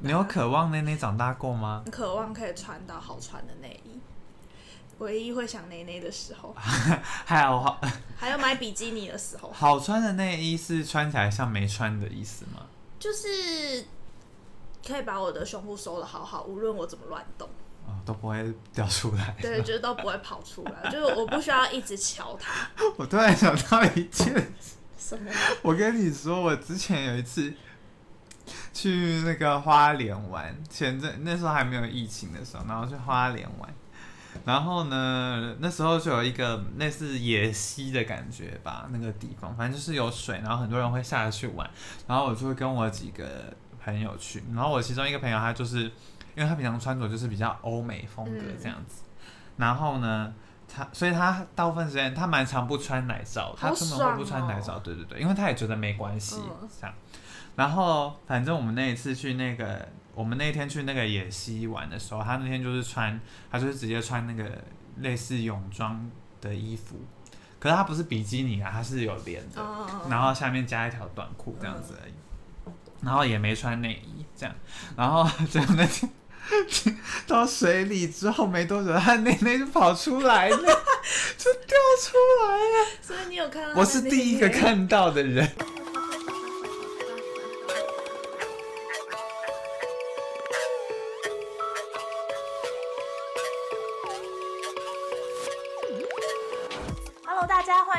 你有渴望内内长大过吗？渴望可以穿到好穿的内衣，唯一会想内内的时候，还有好 还有买比基尼的时候，好穿的内衣是穿起来像没穿的意思吗？就是可以把我的胸部收的好好，无论我怎么乱动，哦，都不会掉出来。对，就是都不会跑出来，就是我不需要一直瞧它。我突然想到一件，什么？我跟你说，我之前有一次去那个花莲玩，前阵那时候还没有疫情的时候，然后去花莲玩，然后呢，那时候就有一个类似野溪的感觉吧，那个地方反正就是有水，然后很多人会下去玩，然后我就会跟我几个朋友去，然后我其中一个朋友他就是因为他平常穿着就是比较欧美风格这样子，然后呢。他所以他大部分时间他蛮常不穿奶罩，他好出门爽会不穿奶哦罩，对对对，因为他也觉得没关系嗯这样。然后反正我们那一次去那个，我们那天去那个野溪玩的时候，他那天就是穿，他就是直接穿那个类似泳装的衣服，可是他不是比基尼啊，他是有连的，嗯，然后下面加一条短裤这样子而已，然后也没穿内衣这样，然后就那天 到水里之后没多久，他内内就跑出来了，就掉出来了。所以你有看到？我是第一个。看到的人。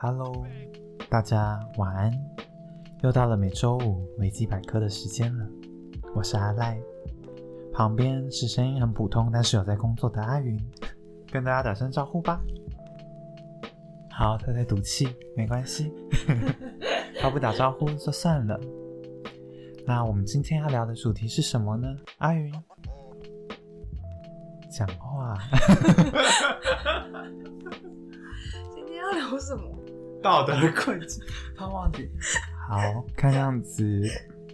Hello，大家晚安。又到了每周五维基百科的时间了，我是阿赖，旁边是声音很普通但是有在工作的阿云，跟大家打声招呼吧。好，他在赌气，没关系，他不打招呼就算了。那我们今天要聊的主题是什么呢？阿云，讲话。今天要聊什么？道德困境，他忘记。好，看样子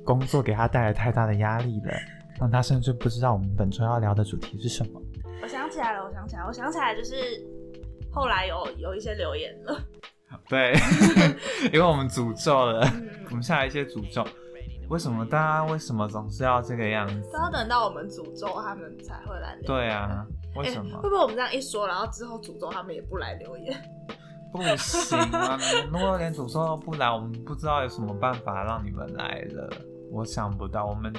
工作给他带来太大的压力了，让他甚至不知道我们本周要聊的主题是什么。我想起来了，我想起来，我想起来，就是后来有有一些留言了。对，因为我们诅咒了，嗯我们下来一些诅咒。为什么大家为什么总是要这个样子？都要等到我们诅咒他们才会来留言。对啊，为欸什么会？不会我们这样一说，然后之后诅咒他们也不来留言？不行啊！如果连主说都不来，我们不知道有什么办法让你们来了。我想不到，我们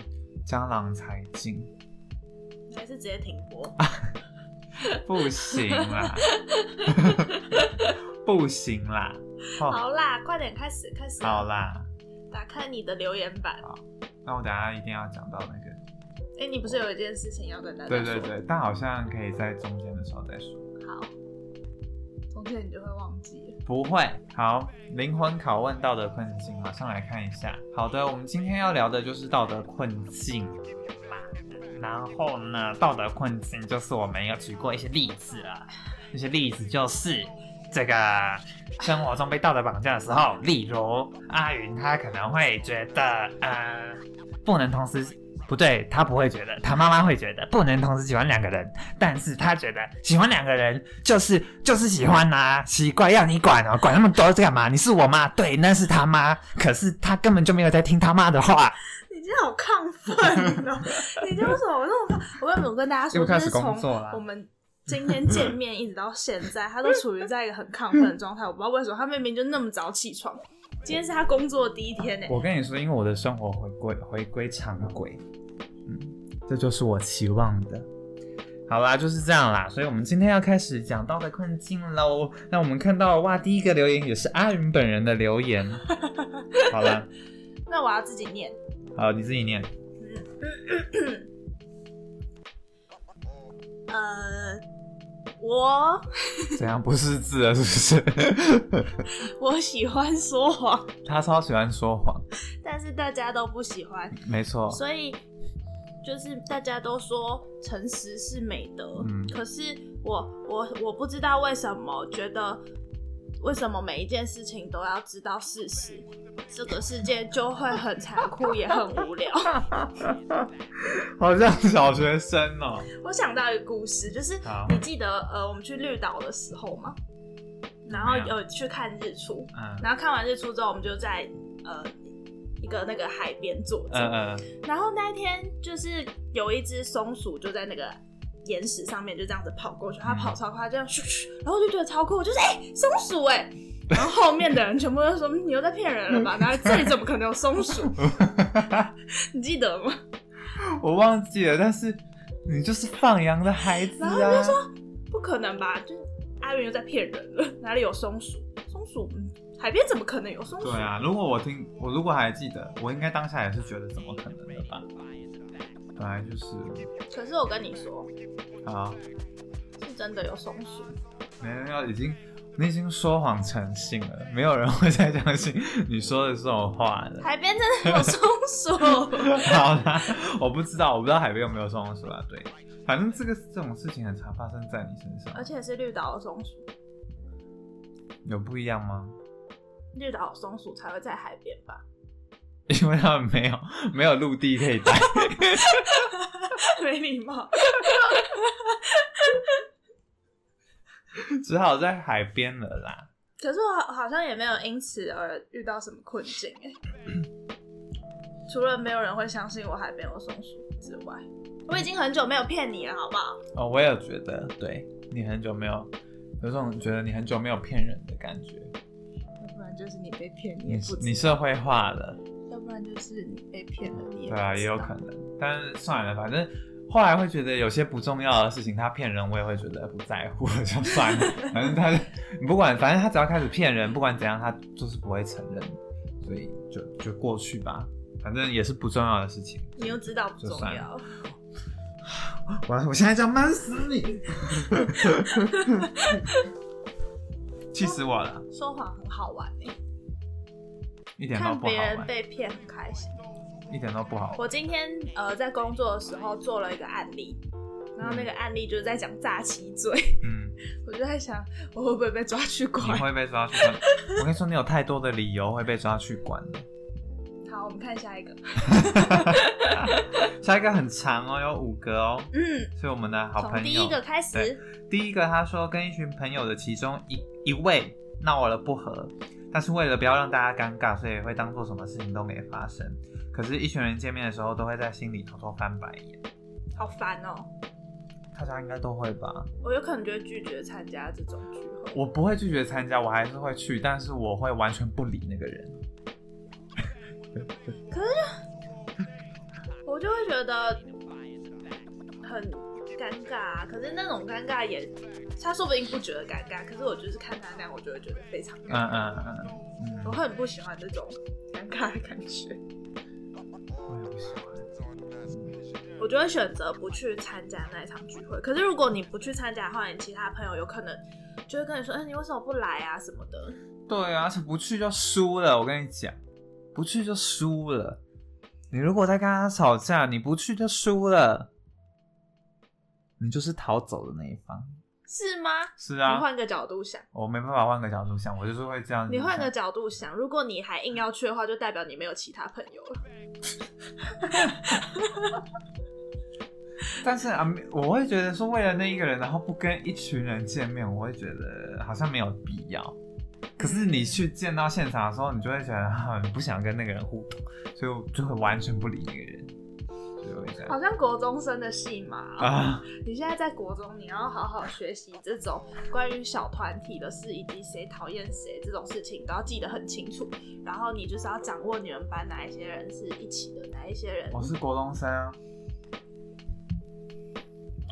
江郎才尽，还是直接停播？不行啦，不行啦。哦好啦，快点开始，开始。好，啦，打开你的留言板。好那我等一下一定要讲到那个。哎、你不是有一件事情要跟大家说？对对对，但好像可以在中间的时候再说。好，中间你就会忘记。不会，好，灵魂拷问道德困境，马上来看一下。好的，我们今天要聊的就是道德困境。然后呢，道德困境就是我们有举过一些例子啊，一些例子就是这个生活中被道德绑架的时候，例如阿云他可能会觉得，呃，不能同时。不对，他不会觉得，他妈妈会觉得不能同时喜欢两个人，但是他觉得喜欢两个人就是就是喜欢呐、奇怪，要你管哦，管那么多干嘛？你是我妈，对，那是他妈，可是他根本就没有在听他妈的话。你今天好亢奋哦！你今天为什么我那么亢？我跟我跟大家说，就是从我们今天见面一直到现在，他都处于在一个很亢奋的状态。我不知道为什么，他明明就那么早起床，今天是他工作的第一天呢。我跟你说，因为我的生活回归回归常轨，嗯，这就是我期望的。好啦，就是这样啦，所以我们今天要开始讲到的困境喽。那我们看到哇，第一个留言也是阿云本人的留言。好了，那我要自己念。好，你自己念。呃，我怎样不识字了？是不是？我喜欢说谎，他超喜欢说谎，但是大家都不喜欢，没错。所以就是大家都说诚实是美德，嗯可是我我我不知道为什么觉得为什么每一件事情都要知道事实，这个世界就会很残酷也很无聊。好像小学生哦、我想到一个故事，就是你记得呃我们去绿岛的时候吗？然后有。去看日出，嗯。然后看完日出之后，我们就在呃一个那个海边坐着，嗯嗯，然后那一天就是有一只松鼠就在那个岩石上面就这样子跑过去，他跑超快，这样咻咻，然后我就觉得超酷，我就是哎、松鼠哎、然后后面的人全部都说嗯你又在骗人了吧？哪里这里怎么可能有松鼠？你记得吗？我忘记了，但是你就是放羊的孩子然后就啊。说不可能吧？就是阿元又在骗人了，哪里有松鼠？松鼠，嗯海边怎么可能有松鼠？对啊，如果我听，我如果还记得，我应该当下也是觉得怎么可能的吧？本来就是可是我跟你说，啊，是真的有松鼠。没人要已经，你已经说谎成性了，没有人会再相信你说的这种话了。海边真的有松鼠。好啦，我不知道，我不知道海边有没有松鼠啊。对，反正这个这种事情很常发生在你身上而，且是绿岛的松鼠，有不一样吗？绿岛的松鼠才会在海边吧？因为他们没有没有陆地可以待。没礼貌。只好在海边了啦。可是我好好像也没有因此而遇到什么困境哎，除了没有人会相信我海边有松鼠之外，我已经很久没有骗你了，好不好？哦，我也有觉得，对你很久没有有种觉得你很久没有骗人的感觉，要不然就是你被骗，你你社会化了，要不然就是你被骗了，你也对啊，也有可能。但是算了，反正后来会觉得有些不重要的事情，他骗人，我也会觉得不在乎，就算了。反正他你不管，反正他只要开始骗人，不管怎样，他就是不会承认，所以就就过去吧。反正也是不重要的事情。你又知道不重要。我我现在就要闷死你！气死我了，说谎很好玩哎，一点都看别不好玩，人被骗很开心。一点都不好。我今天呃在工作的时候做了一个案例，然后那个案例就是在讲诈欺罪，嗯，我就在想我会不会被抓去你关？会被抓去关。我跟你说，你有太多的理由会被抓去关了。好，我们看下一个。下一个很长哦，有五个哦，嗯，是我们的好朋友。第一个开始，第一个他说跟一群朋友的其中一一位闹了不和，但是为了不要让大家尴尬，所以会当做什么事情都没发生。可是，一群人见面的时候都会在心里偷偷翻白眼。好烦哦、大家应该都会吧？我有可能就会拒绝参加这种聚会。我不会拒绝参加，我还是会去，但是我会完全不理那个人。可是我就会觉得很尴尬、啊，可是那种尴尬也，他说不定不觉得尴尬，可是我就是看他那样，我就会觉得非常尴嗯尬。嗯嗯嗯，我会很不喜欢这种尴尬的感觉，我也不喜欢。我就会选择不去参加那一场聚会。可是如果你不去参加的话，你其他朋友有可能就会跟你说，哎、你为什么不来啊什么的。对啊，而且不去就输了。我跟你讲，不去就输了。你如果在跟他吵架，你不去就输了，你就是逃走的那一方。是吗？是啊，你换个角度想，我没办法换个角度想，我就是会这样。你换个角度想，如果你还硬要去的话，就代表你没有其他朋友了。但是啊，我会觉得说，为了那一个人，然后不跟一群人见面，我会觉得好像没有必要。可是你去见到现场的时候，你就会觉得啊，你不想跟那个人互动，所以就会完全不理那个人，好像国中生的戏码、哦。啊。你现在在国中，你要好好学习这种关于小团体的事，以及谁讨厌谁这种事情，都要记得很清楚。然后你就是要掌握你们班哪一些人是一起的，哪一些人我是国中生啊，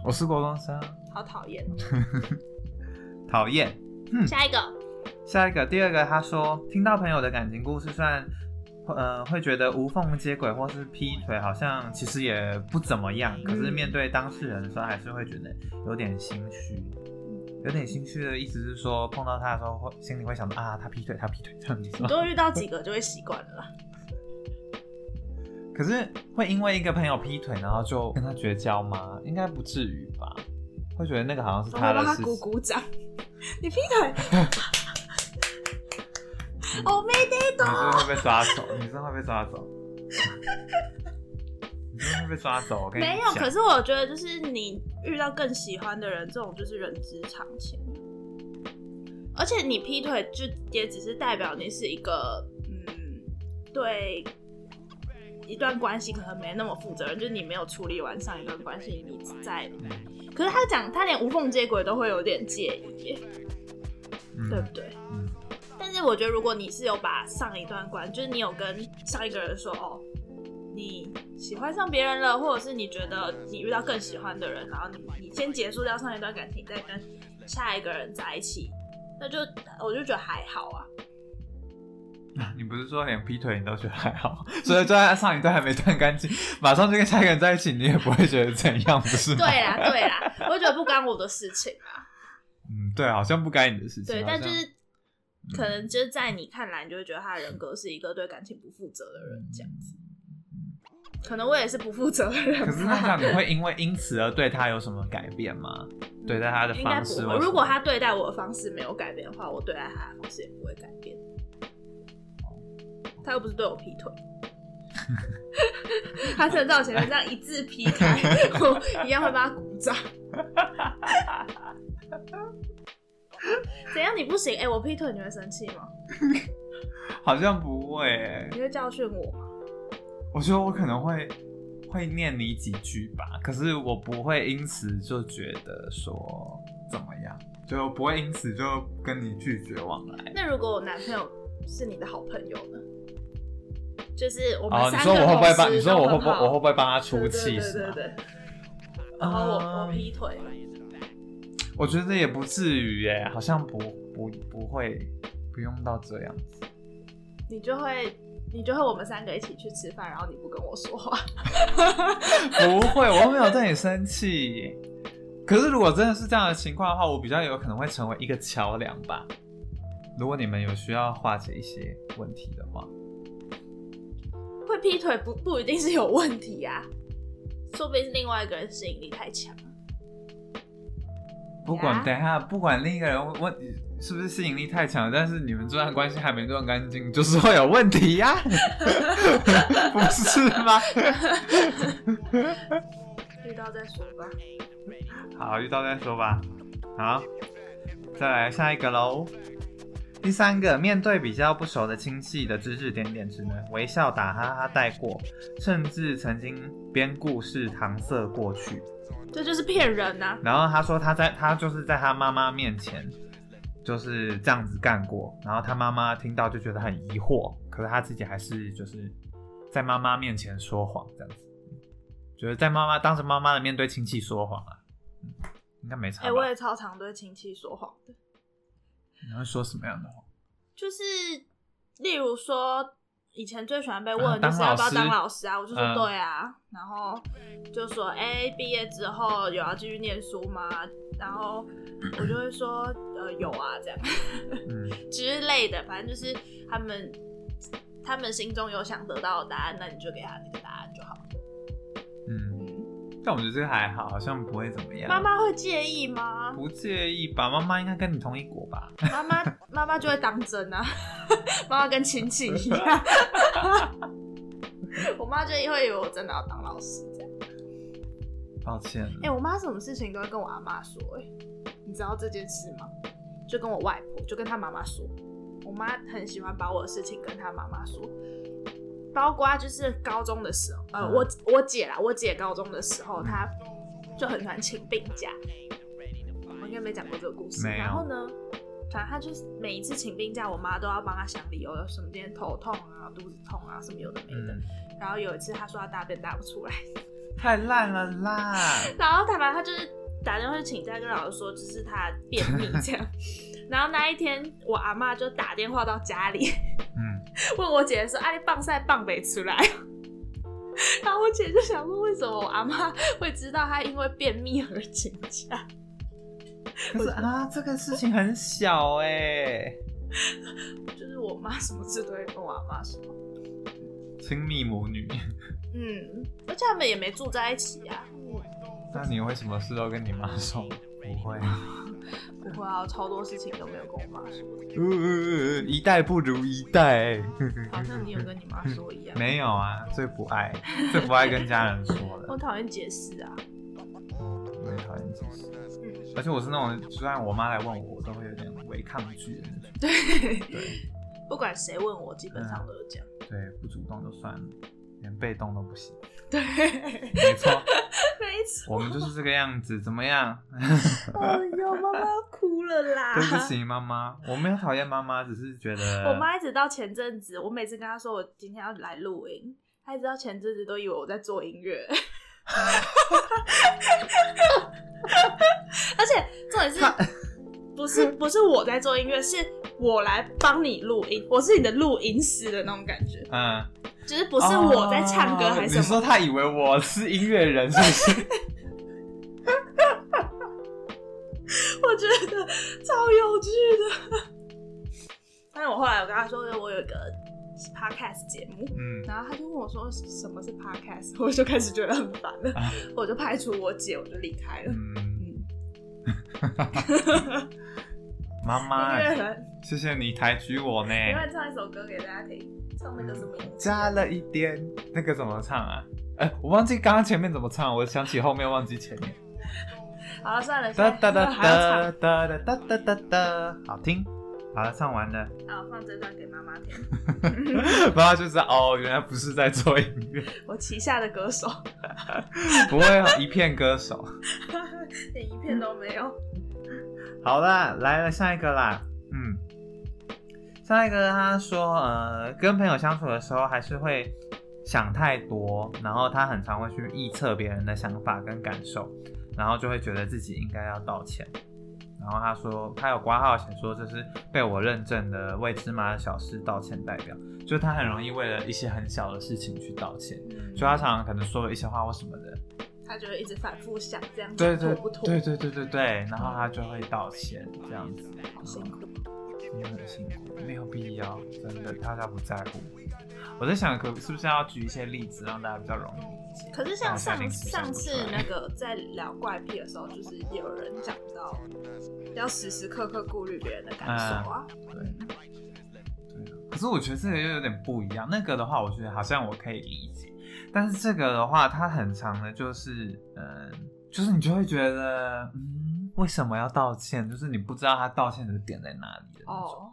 我是国中生啊，好讨厌哦。讨厌。下一个，下一个，第二个，他说听到朋友的感情故事，虽然呃会觉得无缝接轨或是劈腿，好像其实也不怎么样，可是面对当事人的时候，还是会觉得有点心虚。有点心虚的意思是说，碰到他的时候会心里会想到啊，他劈腿，他劈腿这样子吗？多遇到几个就会习惯了啦。可是会因为一个朋友劈腿，然后就跟他绝交吗？应该不至于吧？会觉得那个好像是他他的事情。鼓鼓掌。你劈腿，我没得女生会被抓走，女生会被抓走，你真的 会被抓走。我跟你没有，可是我觉得就是你遇到更喜欢的人，这种就是人之常情。而且你劈腿就也只是代表你是一个嗯，对一段关系可能没那么负责任，就是你没有处理完上一段关系，你在。嗯可是他讲他连无缝接轨都会有点介意，嗯对不对？我觉得，如果你是有把上一段关，就是你有跟上一个人说，哦，你喜欢上别人了，或者是你觉得你遇到更喜欢的人，然后你你先结束掉上一段感情，再跟下一个人在一起，那就我就觉得还好啊。你不是说连劈腿你都觉得还好，所以就在上一段还没断干净，马上就跟下一个人在一起，你也不会觉得怎样，不是吗？对啦，对啦，我就觉得不干我的事情啊。嗯，对，好像不干你的事情。对，但就是可能就是在你看来，你就会觉得他的人格是一个对感情不负责的人，这样子。可能我也是不负责的人。可是那这样你会因为因此而对他有什么改变吗？对待他的。方式如果他对待我的方式没有改变的话，我对待他的方式也不会改变。他又不是对我劈腿，他真的在我前面这样一字劈开，我一样会帮他鼓掌。怎样？你不行？哎、我劈腿你会生气吗？好像不会欸，你会教训我吗？我觉得我可能会会念你几句吧，可是我不会因此就觉得说怎么样，就不会因此就跟你拒绝往来。那如果我男朋友是你的好朋友呢？就是我们哦，你说我会不会帮？你说我会不会我会不会帮他出对对气？对对对。然后我我嗯劈腿，我觉得也不至于耶，好像不不不会，不用到这样子。你就会你就会我们三个一起去吃饭，然后你不跟我说话。不会，我又没有对你生气。可是如果真的是这样的情况的话，我比较有可能会成为一个桥梁吧。如果你们有需要化解一些问题的话，会劈腿不不一定是有问题呀、说不定是另外一个人吸引力太强。不管等一下，不管另一个人问是不是吸引力太强，但是你们这段关系还没断干净，就是会有问题呀、不是吗？遇到再说吧。好，遇到再说吧。好，再来下一个喽。第三个，面对比较不熟的亲戚的指指点点，只能微笑打哈哈带过，甚至曾经编故事搪塞过去。这就是骗人呐、然后他说他在他就是在他妈妈面前就是这样子干过，然后他妈妈听到就觉得很疑惑，可是他自己还是就是在妈妈面前说谎这样子，觉得在妈妈当着妈妈的面对亲戚说谎啊，嗯，应该没差哎、吧？我也超常对亲戚说谎的，你会说什么样的话？就是例如说。以前最喜欢被啊问就是要不要当老师啊，我就说嗯对啊，然后就说哎，毕业之后有要继续念书吗？然后我就会说呃有啊这样。嗯，之类的，反正就是他们他们心中有想得到的答案，那你就给他那个答案就好。但我觉得这个还好，好像不会怎么样。妈妈会介意吗？不介意吧？妈妈应该跟你同一国吧？妈妈妈妈就会当真啊，妈妈跟亲戚一样。我妈就会以为我真的要当老师这样。抱歉了。哎、我妈什么事情都会跟我阿妈说、哎，你知道这件事吗？就跟我外婆，就跟她妈妈说。我妈很喜欢把我的事情跟她妈妈说，包括就是高中的时候，呃，嗯我我姐啦，我姐高中的时候，她就很喜欢请病假。我应该没讲过这个故事。然后呢，反正她就是每一次请病假，我妈都要帮她想理由，有什么今天头痛啊、肚子痛啊，什么有的没的。嗯，然后有一次她说她大便大不出来，太烂了啦！然后坦白她就是打电话请假跟老师说，就是她便秘这样。然后那一天，我阿妈就打电话到家里，嗯，问我姐说：“啊，你棒晒棒没出来？” 然后我姐就想说，为什么我阿妈会知道她因为便秘而请假？可是啊，这个事情很小哎、就是我妈什么事都会跟我阿妈说。亲密母女。嗯，而且他们也没住在一起啊。那你会什么事都跟你妈说？不会。不会啊，超多事情都没有跟我妈说。呃，一代不如一代。好像你有跟你妈说一样。没有啊，最不爱，最不爱跟家人说的。我讨厌解释啊。我也讨厌解释，嗯，而且我是那种，就算我妈来问我，我都会有点违抗拒的那种。对，对不管谁问我，基本上都是这样。对，不主动就算了，连被动都不行。对，没错，没错。我们就是这个样子，怎么样？哎呦，妈妈要哭了啦！对不起，妈妈，我没有讨厌妈妈，只是觉得我妈一直到前阵子，我每次跟她说我今天要来录音，她一直到前阵子都以为我在做音乐。而且重点是，不是不是我在做音乐，是我来帮你录音，我是你的录音师的那种感觉，嗯，就是不是我在唱歌还是哦你什么。说他以为我是音乐人，是不是？我觉得超有趣的。但是我后来我跟他说，我有一个 podcast 节目，嗯，然后他就问我说什么是 podcast，我就开始觉得很烦了，啊我就排除我姐，我就离开了。妈妈谢谢你抬举我呢。另外唱一首歌给大家听，唱那个什么加了一点，那个怎么唱啊？哎、我忘记刚刚前面怎么唱，我想起后面忘记前面。好了，算了，哒哒哒哒，哒哒哒哒哒哒，好听。好了，唱完了，好 放这段给妈妈听。妈妈就知道哦，原来不是在做音乐，我旗下的歌手，不会一片歌手。连一片都没有。好啦，来了下一个啦，嗯，下一个他说，呃，跟朋友相处的时候还是会想太多，然后他很常会去臆测别人的想法跟感受，然后就会觉得自己应该要道歉。然后他说，他有挂号写说这是被我认证的为芝麻的小事道歉代表，就是他很容易为了一些很小的事情去道歉，所以他常常可能说了一些话或什么的，他就会一直反复想这样对对妥不妥？对对对对对，然后他就会道歉这样子。好辛苦。真的很辛苦，没有必要，真的，大家不在乎。我在想，可是不是要举一些例子，让大家比较容易？可是像上上次那个在聊怪癖的时候，就是有人讲到要时时刻刻顾虑别人的感受啊。对对啊，可是我觉得这个又有点不一样。那个的话，我觉得好像我可以理解，但是这个的话，它很长的，就是嗯，就是你就会觉得，嗯，为什么要道歉？就是你不知道他道歉的点在哪里的那种。哦，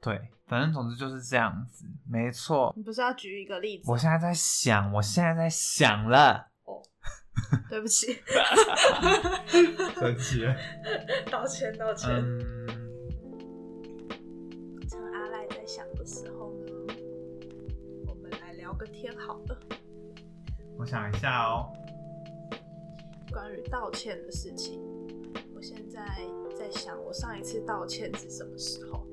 对，反正总之就是这样子，没错。你不是要举一个例子？我现在在想，我现在在想了。哦 对不起，生气了。道歉道歉。嗯，趁阿赖在想的时候呢，我们来聊个天好了，我想一下哦。关于道歉的事情。我现在在想，我上一次道歉是什么时候？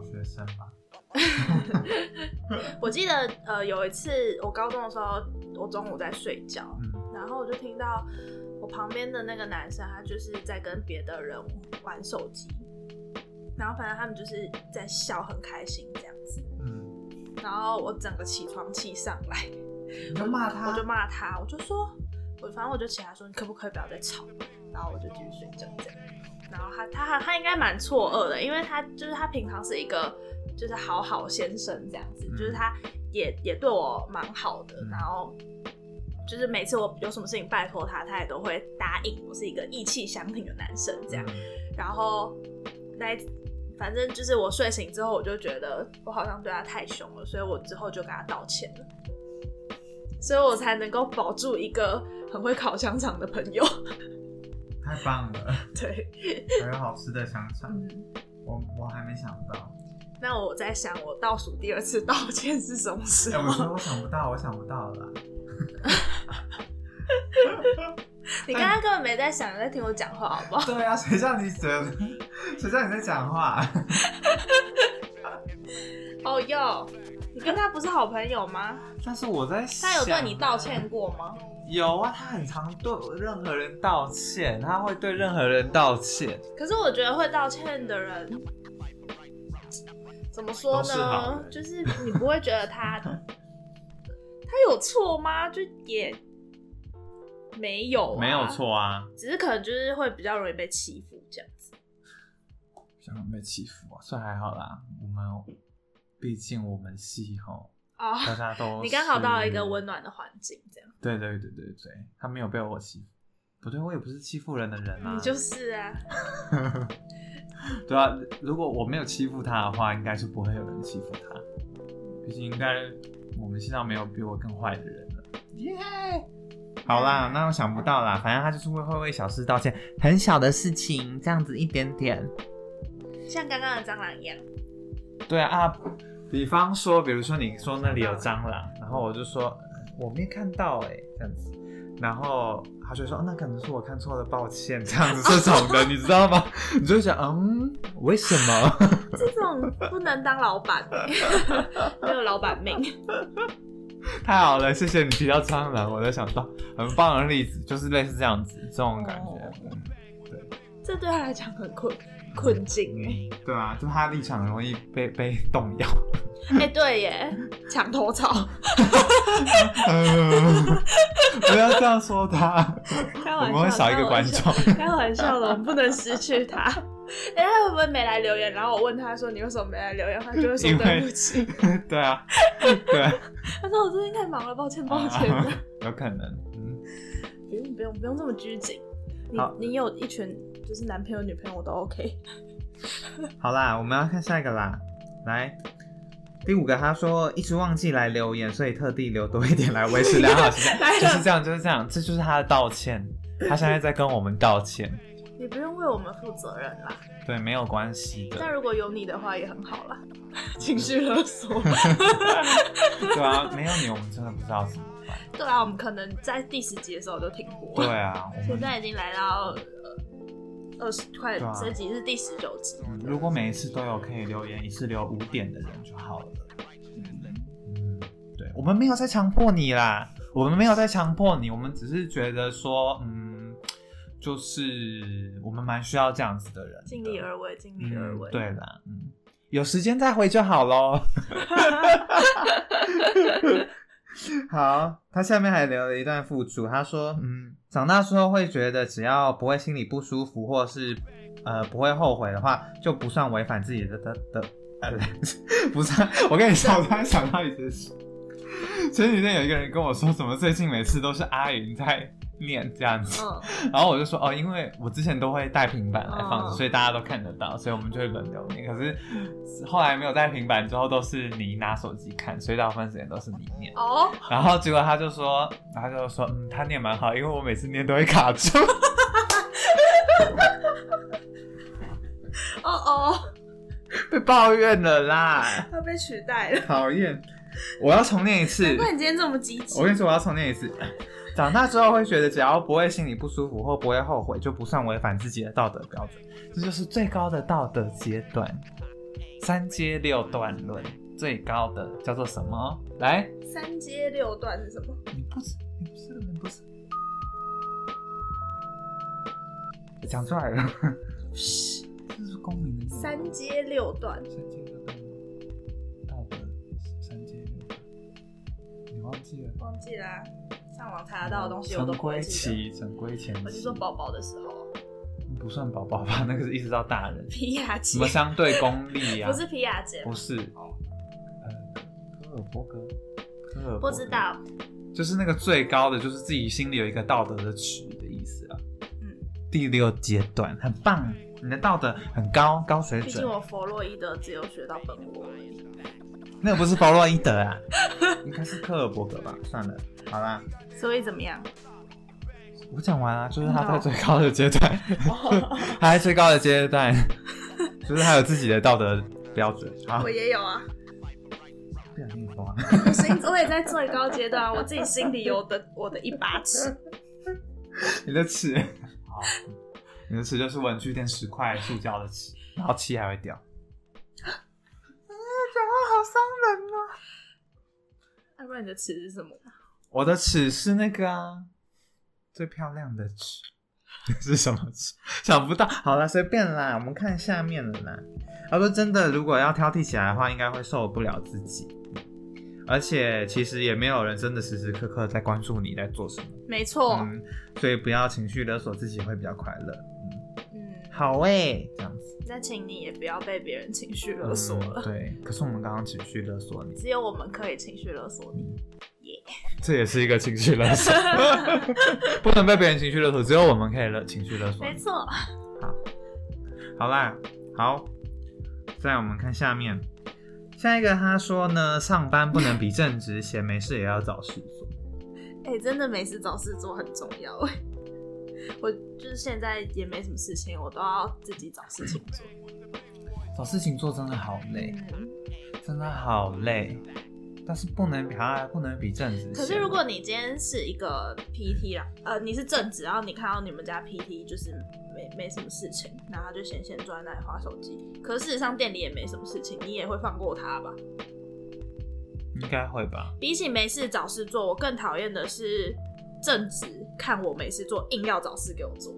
小学生吧。我记得呃有一次我高中的时候，我中午在睡觉，嗯然后我就听到我旁边的那个男生，他就是在跟别的人玩手机，然后反正他们就是在笑，很开心这样子。嗯，然后我整个起床气上来，我就骂他，我就骂他，我就说，我反正我就起来说，你可不可以不要再吵？然后我就继续睡觉这样。然后他他他应该蛮错愕的，因为他就是他平常是一个就是好好先生这样子，嗯就是他也也对我蛮好的，嗯然后就是每次我有什么事情拜托他，他也都会答应。我是一个义气相挺的男生这样。嗯然后那反正就是我睡醒之后，我就觉得我好像对他太凶了，所以我之后就跟他道歉了，所以我才能够保住一个很会烤香肠的朋友。太棒了，对，还有好吃的香肠，嗯，我我还没想到。那我在想，我倒数第二次道歉是什么时哎、我说？我想不到，我想不到了啦。你刚刚根本没在想，在听我讲话，好不好？对啊，谁叫你觉得？谁叫你在讲话？哦哟，你跟他不是好朋友吗？但是我在想，他有对你道歉过吗？有啊，他很常对任何人道歉，他会对任何人道歉。可是我觉得会道歉的人，怎么说呢？就是你不会觉得他他有错吗？就也没有、没有，错啊，只是可能就是会比较容易被欺负这样子。想被欺负啊，算还好啦。我们毕竟我们系吼，哦，大家都 你刚好到了一个温暖的环境，这样。对对对对对，他没有被我欺负，不对，我也不是欺负人的人啊。你就是啊，对啊，如果我没有欺负他的话，应该是不会有人欺负他。毕竟应该我们世上没有比我更坏的人了。耶、好啦，那我想不到啦，反正他就是会会为小事道歉，很小的事情，这样子一点点。像刚刚的蟑螂一样。对啊啊，比方说，比如说你说那里有蟑螂，然后我就说呃我没看到哎、这样子，然后他就说、哦那可能是我看错了，抱歉，这样子这种的，你知道吗？你就会想嗯，为什么？这种不能当老板、没有老板命。太好了，谢谢你提到蟑螂，我在想到很棒的例子，就是类似这样子这种感觉。哦对这对他来讲很困困境哎、对啊，就他立场容易被被动摇。哎、对耶，墙头草，不要这样说他，开玩笑，我们会少一个观众。开玩笑的，我们不能失去他。哎、他会不会没来留言？然后我问他说：“你为什么没来留言？”他就会说：“对不起。对啊，对啊，”他说：“我最近太忙了，抱歉，抱歉的。有可能。嗯，不用不用不用这么拘谨。你好你有一群就是男朋友女朋友我都 OK。好啦，我们要看下一个啦。来，第五个，他说一直忘记来留言，所以特地留多一点来维持良好形 来象，就是这样，就是这样，这就是他的道歉。他现在在跟我们道歉，也不用为我们负责任啦。对，没有关系的。但如果有你的话也很好啦。情绪勒索。对啊，没有你，我们真的不知道怎么办。对啊，我们可能在第十集的时候就停播。对啊，我们现在已经来到呃二十快，这集是第十九集。嗯如果每一次都有可以留言，一次留五点的人就好了。嗯，对，我们没有在强迫你啦，我们没有在强迫你，我们只是觉得说，嗯，就是我们蛮需要这样子的人的，尽力而为，尽力而为。嗯。对啦，嗯，有时间再回就好喽。好，他下面还留了一段附注，他说，嗯，长大之后会觉得只要不会心里不舒服，或是呃不会后悔的话，就不算违反自己的的的，呃，不算。我跟你说，我突然想到一件事，前几天有一个人跟我说，怎么最近每次都是阿云在念这样子，嗯，然后我就说哦，因为我之前都会带平板来放嗯，所以大家都看得到，所以我们就会轮流念。可是后来没有带平板之后，都是你拿手机看，所以大部分时间都是你念。哦，然后结果他就说，他就说，嗯，他念蛮好，因为我每次念都会卡住。哦哦，被抱怨了啦，他被取代了。讨厌！我要重念一次。难怪你今天这么积极我。跟你说，我要重念一次。长大之后会觉得，只要不会心里不舒服或不会后悔，就不算违反自己的道德标准。这就是最高的道德阶段。三阶六段论，最高的叫做什么？来，三阶六段是什么？你不是，你不是，你不是，讲出来了。这是公民的三阶六段，三阶六段，道德三阶六段，你忘记了？忘记啦、上网查得到的东西我都不会记得。期，陈规前期。我是说宝宝的时候，不算宝宝吧，那个是一直到大人。皮亚杰什么相对功利啊？不是皮亚杰，不是，哦呃，科尔伯格，科尔伯格不知，道。就是那个最高的，就是自己心里有一个道德的尺的意思啊。嗯，第六阶段很棒，你的道德很高，高水准。毕竟我弗洛伊德只有学到本我。那个不是弗洛伊德啊，应该是科尔伯格吧？算了，好啦，所以怎么样？我讲完啊，就是他在最高的阶段，他在最高的阶段，就是他有自己的道德标准。好我，也有啊，不想跟你说话。我心我也在最高阶段啊，我自己心里有的我的一把尺。你的尺，好，你的尺就是文具店十块塑胶的尺，然后漆还会掉。啊，讲话好伤人啊。要不然你的尺是什么？我的尺是那个啊，最漂亮的尺 是什么尺？想不到。好了，随便啦，我们看下面了啦。他说真的，如果要挑剔起来的话，应该会受不了自己。而且其实也没有人真的时时刻刻在关注你在做什么。没错，嗯，所以不要情绪勒索自己，会比较快乐。嗯，嗯，好诶，这样子那请你也不要被别人情绪勒索了。嗯对，可是我们刚刚情绪勒索你，只有我们可以情绪勒索你。这也是一个情绪勒索，不能被别人情绪勒索，只有我们可以勒情绪勒索没。错，好好啦，好，再我们看下面，下一个他说呢，上班不能比正职，闲没事也要找事做。哎、真的没事找事做很重要哎。我就是现在也没什么事情，我都要自己找事情做。找事情做真的好累，嗯，真的好累，但是不能比他不能比正职闲。可是如果你今天是一个 PT 啦，呃，你是正职，然后你看到你们家 PT 就是没没什么事情，然后他就闲闲坐在那里划手机。可是事实上店里也没什么事情，你也会放过他吧？应该会吧？比起没事找事做，我更讨厌的是正直看我没事做，硬要找事给我做。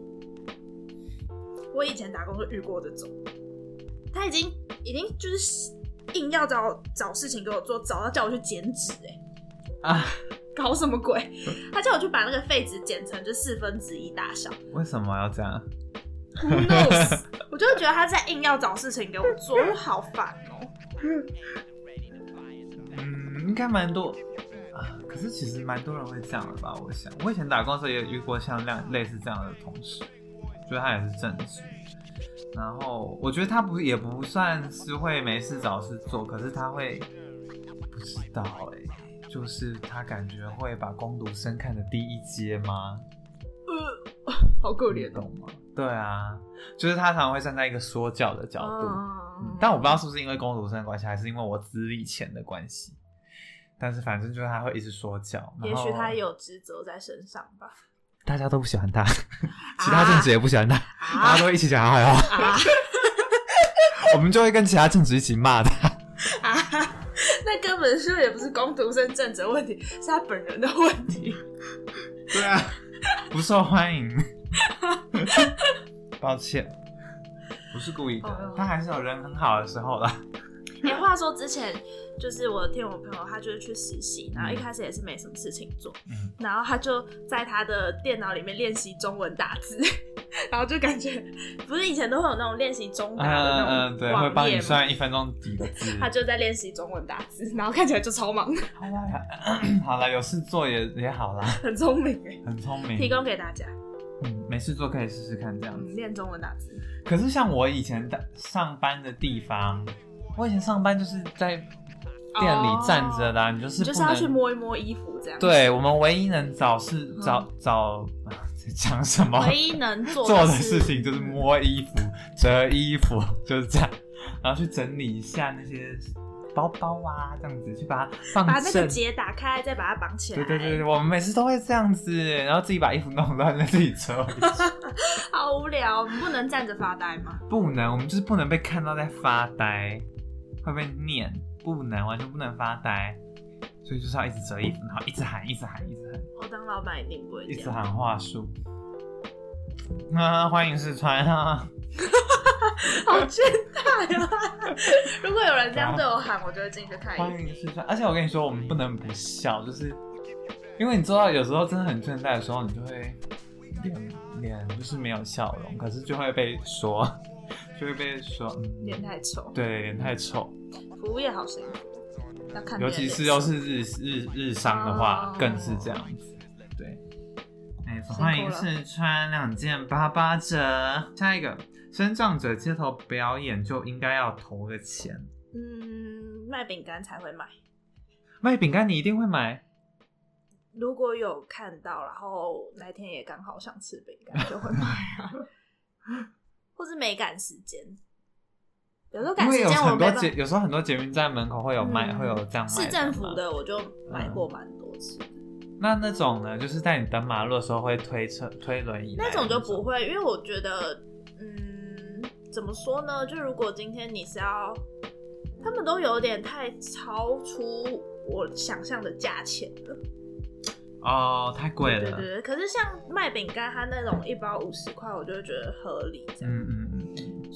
我以前打工就遇过这种，他已经已经就是硬要找找事情给我做，找到叫我去剪纸，哎，啊，搞什么鬼？他叫我去把那个废纸剪成就四分之一大小为什么要这样？，Who knows？我就会觉得他在硬要找事情给我做，我好烦哦、嗯，应该蛮多啊。可是其实蛮多人会这样的吧？我想，我以前打工的时候也有遇过像类类似这样的同事，觉得他也是正职。然后我觉得他不也不算是会没事找事做，可是他会不知道哎、就是他感觉会把攻读生看的低一阶吗？呃，好可怜哦、懂吗？对啊，就是他常常会站在一个说教的角度，嗯但我不知道是不是因为工读生的关系，还是因为我资历浅的关系。但是反正就是他会一直说教，也许他有职责在身上吧。大家都不喜欢他，其他政治也不喜欢他，大家都一起讲他坏话，啊 我们就会跟其他政治一起骂他。啊！那根本是也不是工读生政治的问题，是他本人的问题。对啊，不受欢迎。抱歉，不是故意的哦，他还是有人很好的时候啦。哎、话说之前就是我听我朋友，他就是去实习，然后一开始也是没什么事情做，嗯，然后他就在他的电脑里面练习中文打字，然后就感觉不是以前都会有那种练习中嗯打的那嗯嗯，对，种会帮你网页吗？算一分钟几个字。他就在练习中文打字，然后看起来就超忙，好啦，好 了，有事做也也好啦，很聪明哎，很聪明。提供给大家，嗯，没事做可以试试看这样练中文打字。可是像我以前的上班的地方，我以前上班就是在店里站着的啊、你就是就是要去。摸一摸衣服这样。，对我们唯一能找是嗯找找啊在 讲什么？唯一能做做的事事情就是摸衣服、折衣服，就是这样，然后去整理一下那些包包啊，这样子去把它放把那个。结打开，再把它绑起来。对对对对，我们每次都会这样子，然后自己把衣服弄乱在自己车里。好无聊，我们不能站着发呆吗？不能，我们就是不能被看到在发呆，会被念，不能，完全不能发呆，所以就是要一直折衣服，然后一直喊，一直喊，一直喊，我当老板一定不会。一直喊话术。啊，欢迎试穿啊！好倦怠啊！如果有人这样对我喊，我就会进去看欢。迎试穿，而且我跟你说，我们不能不笑，就是因为你做到有时候真的很倦怠的时候，你就会脸脸就是没有笑容，可是就会被说，就会被说，嗯，脸太丑，对，脸太丑。服务业好辛苦，要看别人脸色。尤其是要是日日日商的话，哦更是这样子。对，欢迎试穿两件八八折。下一个，身障者街头表演就应该要投个钱。嗯，卖饼干才会买。卖饼干你一定会买，如果有看到，然后那天也刚好想吃饼干，就会买啊。或是没赶时间，有时候赶因为有时间我很多。有时候很多捷运站门口会有卖，嗯会有这样卖。市政府。的我就买过蛮多次，那那种呢，就是在你等马路的时候会推车、推轮椅那种就不会，因为我觉得，嗯，怎么说呢？就如果今天你是要，他们都有点太超出我想象的价钱了。哦，太贵了。对对对，可是像卖饼干，它那种一包五十块，我就会觉得合理这样。嗯，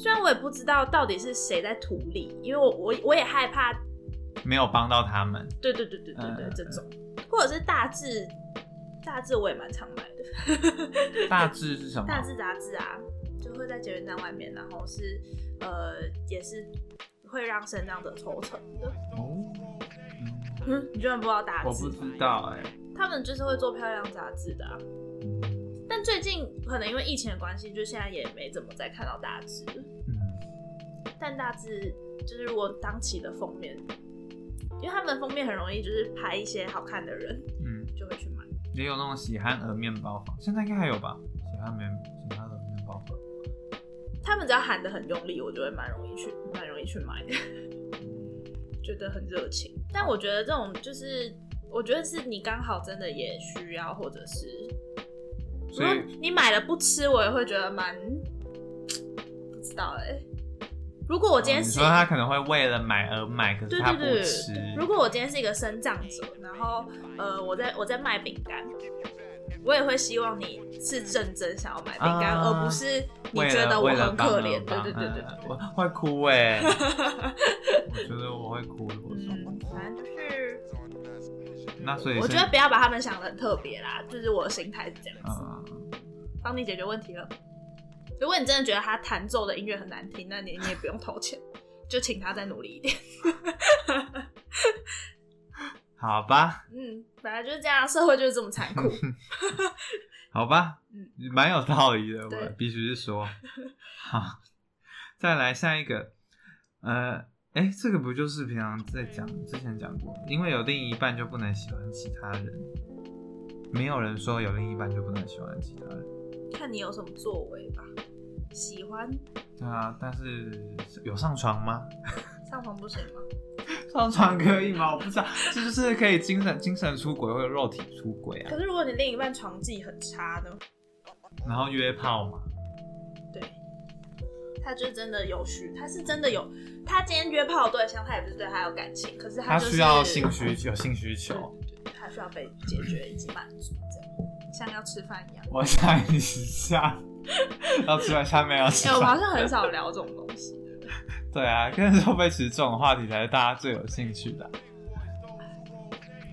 虽然我也不知道到底是谁在土里，因为我我我也害怕，没有帮到他们。对对对对对对，嗯这种或者是大致大致我也蛮常买的。大致是什么？大致杂志啊，就会在捷运站外面，然后是呃也是会让生长者抽成的。哦，嗯，你居然不知道大致？我不知。道哎、他们就是会做漂亮杂志的、啊，但最近可能因为疫情的关系，就现在也没怎么再看到大致但大致就是如果当期的封面，因为他们封面很容易就是拍一些好看的人，嗯，就会去买。也有那种喜憨儿面包房，现在应该还有吧？喜憨面喜憨儿面包房。他们只要喊的很用力，我就会蛮容易去蛮容易去买的，觉得很热情。但我觉得这种就是，我觉得是你刚好真的也需要，或者是所以你买了不吃，我也会觉得蛮 不知道哎、如果我今天是说他可能会为了买而买，可是他不对对对吃。对，如果我今天是一个生长者，然后呃，我在我在卖饼干，我也会希望你是认真想要买饼干，啊而不是你觉得我很可怜。对帮对对对我会哭哎、我觉得我会哭。嗯，反正就是，那所以我觉得不要把他们想的很特别啦，就是我的心态是这样子，嗯，帮你解决问题了。如果你真的觉得他弹奏的音乐很难听，那你你也不用投钱，就请他再努力一点。好吧，嗯，本来就是这样，社会就是这么残酷。好吧嗯，蛮有道理的，对我必须是说。好，再来下一个，呃，哎，这个不就是平常在讲之前讲过，因为有另一半就不能喜欢其他人，没有人说有另一半就不能喜欢其他人。看你有什么作为吧。喜欢对啊，但是有上床吗？上床不行吗？上床可以吗？我不知道，这就是可以精神精神出轨或者肉体出轨啊可，是如果你另一半床技很差呢？然后约炮嘛。对，他就真的有需，他是真的有，他今天约炮的对象，他也不是对他有感情，可是就是他需要性需有性需求。对，对他需要被解决以及满足，这样像要吃饭一样。我想一下，要吃完下面要吃哎、我们好。像很 少聊这种东西。对啊，跟是会不会其实这种话题才是大家最有兴趣的啊？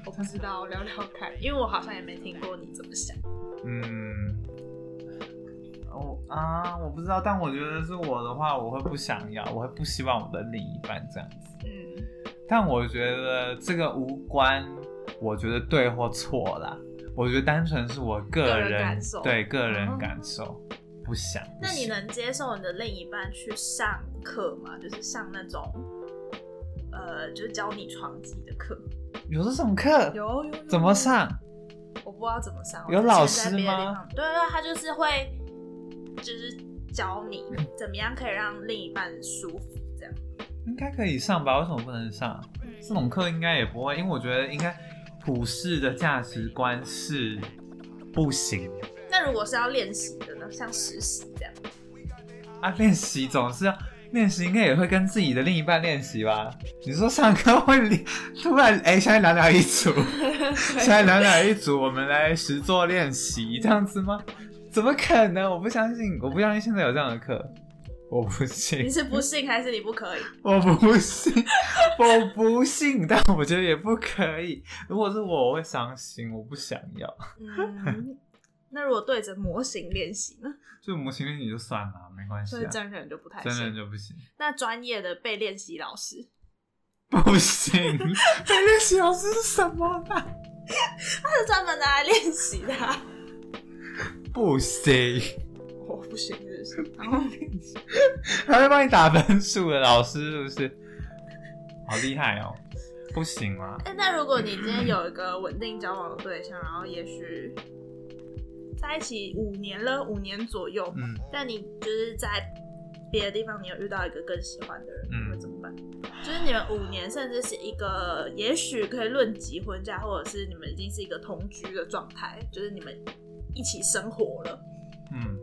我不知道，聊聊看，因为我好像也没听过你怎么想。嗯，我啊，我不知道，但我觉得是我的话，我会不想要，我会不希望我的另一半这样子。嗯，但我觉得这个无关，我觉得对或错啦。我觉得单纯是我个个人人感受对个人嗯感受，不想。那你能接受你的另一半去上课吗？就是上那种，呃，就是教你床技的课？有这种课？有有有怎么？上？我不知道怎么上。有老师吗对对，他就是会，就是教你怎么样可以让另一半舒服，这样。应该可以上吧？为什么不能上？这种课应该也不会，因为我觉得应该普世的价值观是不行那如果是要练习的呢？像实习这样？啊。练习总是要练习，应该也会跟自己的另一半练习吧？你说上课会练突然 哎、现在两两一组，现在两两一组，我们来实做练习，这样子吗？怎么可能？我不相信，我不相信现在有这样的课，我不信你，是不信还是你不可以？我不信，我不信，但我觉得也不可以。如果是我，我会伤心，我不想要。嗯，那如果对着模型练习呢？就模型练习就算了，没关系啊。所以真人就不太行真人。就不行，那专业的被练习老师，不行。被练习老师是什么啦？他是专门拿来练习的啊、不行，我不行？然后还会 帮你打分数的老师是不是？好厉害哦！不行吗？哎、那如果你今天有一个稳定交往的对象，然后也许在一起五年了，五年左右，嗯，但你就是在别的地方你有遇到一个更喜欢的人，嗯你会怎么办？就是你们五年，甚至是一个也许可以论及婚嫁，或者是你们已经是一个同居的状态，就是你们一起生活了，嗯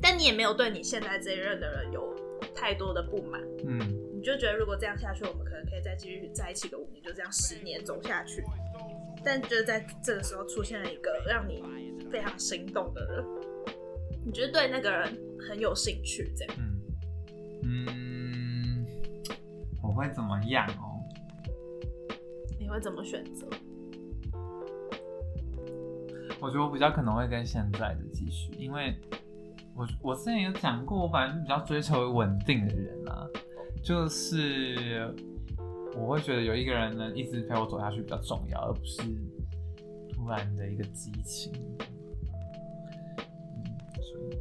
但你也没有对你现在这一任的人有太多的不满，嗯，你就觉得如果这样下去，我们可能可以再继续在一起个五年，就这样十年走下去。但就是在这个时候出现了一个让你非常心动的人，你觉得对那个人很有兴趣，这样。嗯嗯，我会怎么样哦？你会怎么选择？我觉得我比较可能会跟现在的继续，因为我我之前有讲过，我反正比较追求稳定的人啦，就是我会觉得有一个人能一直陪我走下去比较重要，而不是突然的一个激情。嗯，所以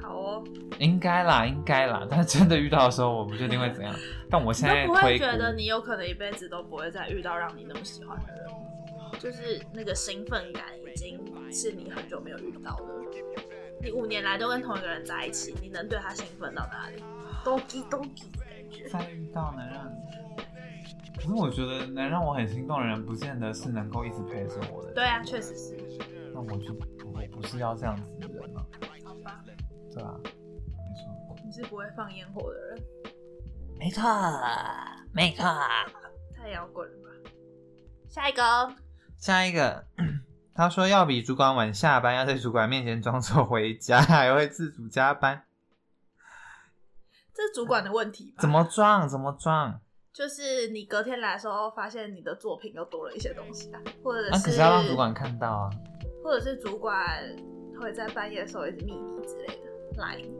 好哦，应该啦，应该啦，但是真的遇到的时候，我不确定会怎样。但我现在不会觉得你有可能一辈子都不会再遇到让你那么喜欢的人，就是那个兴奋感已经是你很久没有遇到的。你五年来都跟同一个人在一起，你能对他兴奋到哪里？都激都滴的感觉。再遇到能让你，可是我觉得能让我很心动的人，不见得是能够一直陪着我的人。对啊，确实是。那我就我不是要这样子的人了，好吧，对啊，没错，你是不会放烟火的人，没错，没错。太摇滚了吧？下一个，下一个，他说要比主管晚下班，要在主管面前装作回家，还会自主加班。这是主管的问题吧？怎么装？怎么装？就是你隔天来的时候，发现你的作品又多了一些东西啊，或者啊，是，可是要让主管看到啊。或者是主管会在半夜的时候一直密你之类的来你。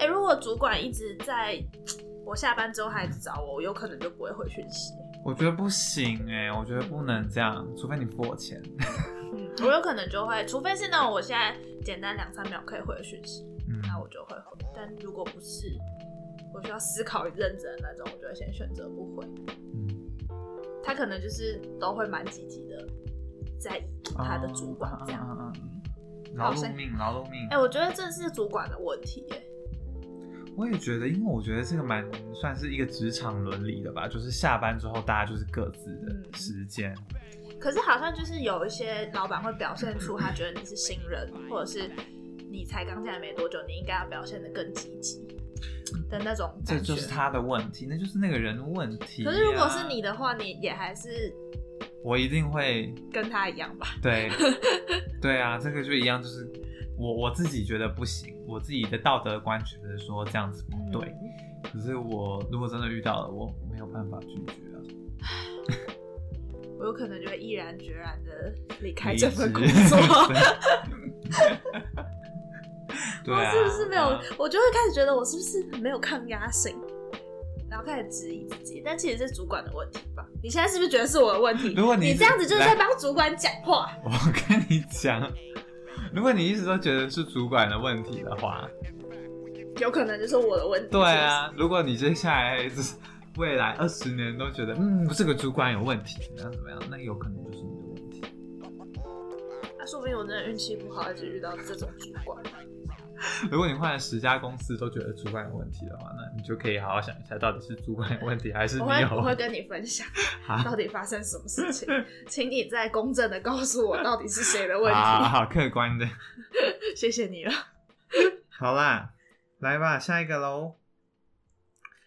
哎、如果主管一直在我下班之后还一直找我，我有可能就不会回讯息。我觉得不行哎、我觉得不能这样，除非你付我钱。嗯，我有可能就会，除非是那种我现在简单两三秒可以回的讯息，嗯，那我就会回。但如果不是，我需要思考与认真的那种，我就会先选择不回。嗯，他可能就是都会蛮积极的，在他的主管这样。嗯嗯嗯嗯劳碌命，劳碌命。哎、我觉得这是主管的问题耶。我也觉得，因为我觉得这个蛮算是一个职场伦理的吧，就是下班之后大家就是各自的嗯时间。可是好像就是有一些老板会表现出他觉得你是新人，或者是你才刚进来没多久，你应该要表现的更积极的那种这。就是他的问题，那就是那个人的问题、可是如果是你，的话，你也还是我一定会跟他一样吧？对 对啊，这个就一样，就是我我自己觉得不行，我自己的道德观觉得说这样子不对。嗯可是我如果真的遇到了，我没有办法拒绝啊。我有可能就会毅然决然的离开离这份工职作。对啊，我是不是没有啊？我就会开始觉得我是不是没有抗压性，然后开始质疑自己。但其实是主管的问题吧？你现在是不是觉得是我的问题？如果你这样子就是在帮主管讲话。我跟你讲，如果你一直都觉得是主管的问题的话，有可能就是我的问题。对啊，如果你接下来就是未来二十年都觉得嗯这个主管有问题，怎么样怎么样，那有可能就是你的问题。那说不定我真的运气不好，一直遇到这种主管。如果你换了十家公司都觉得主管有问题的话，那你就可以好好想一下，到底是主管有问题还是你有？我会跟你分享好到底发生什么事情，请你再公正的告诉我到底是谁的问题。好好客观的。谢谢你了。好啦，来吧，下一个喽。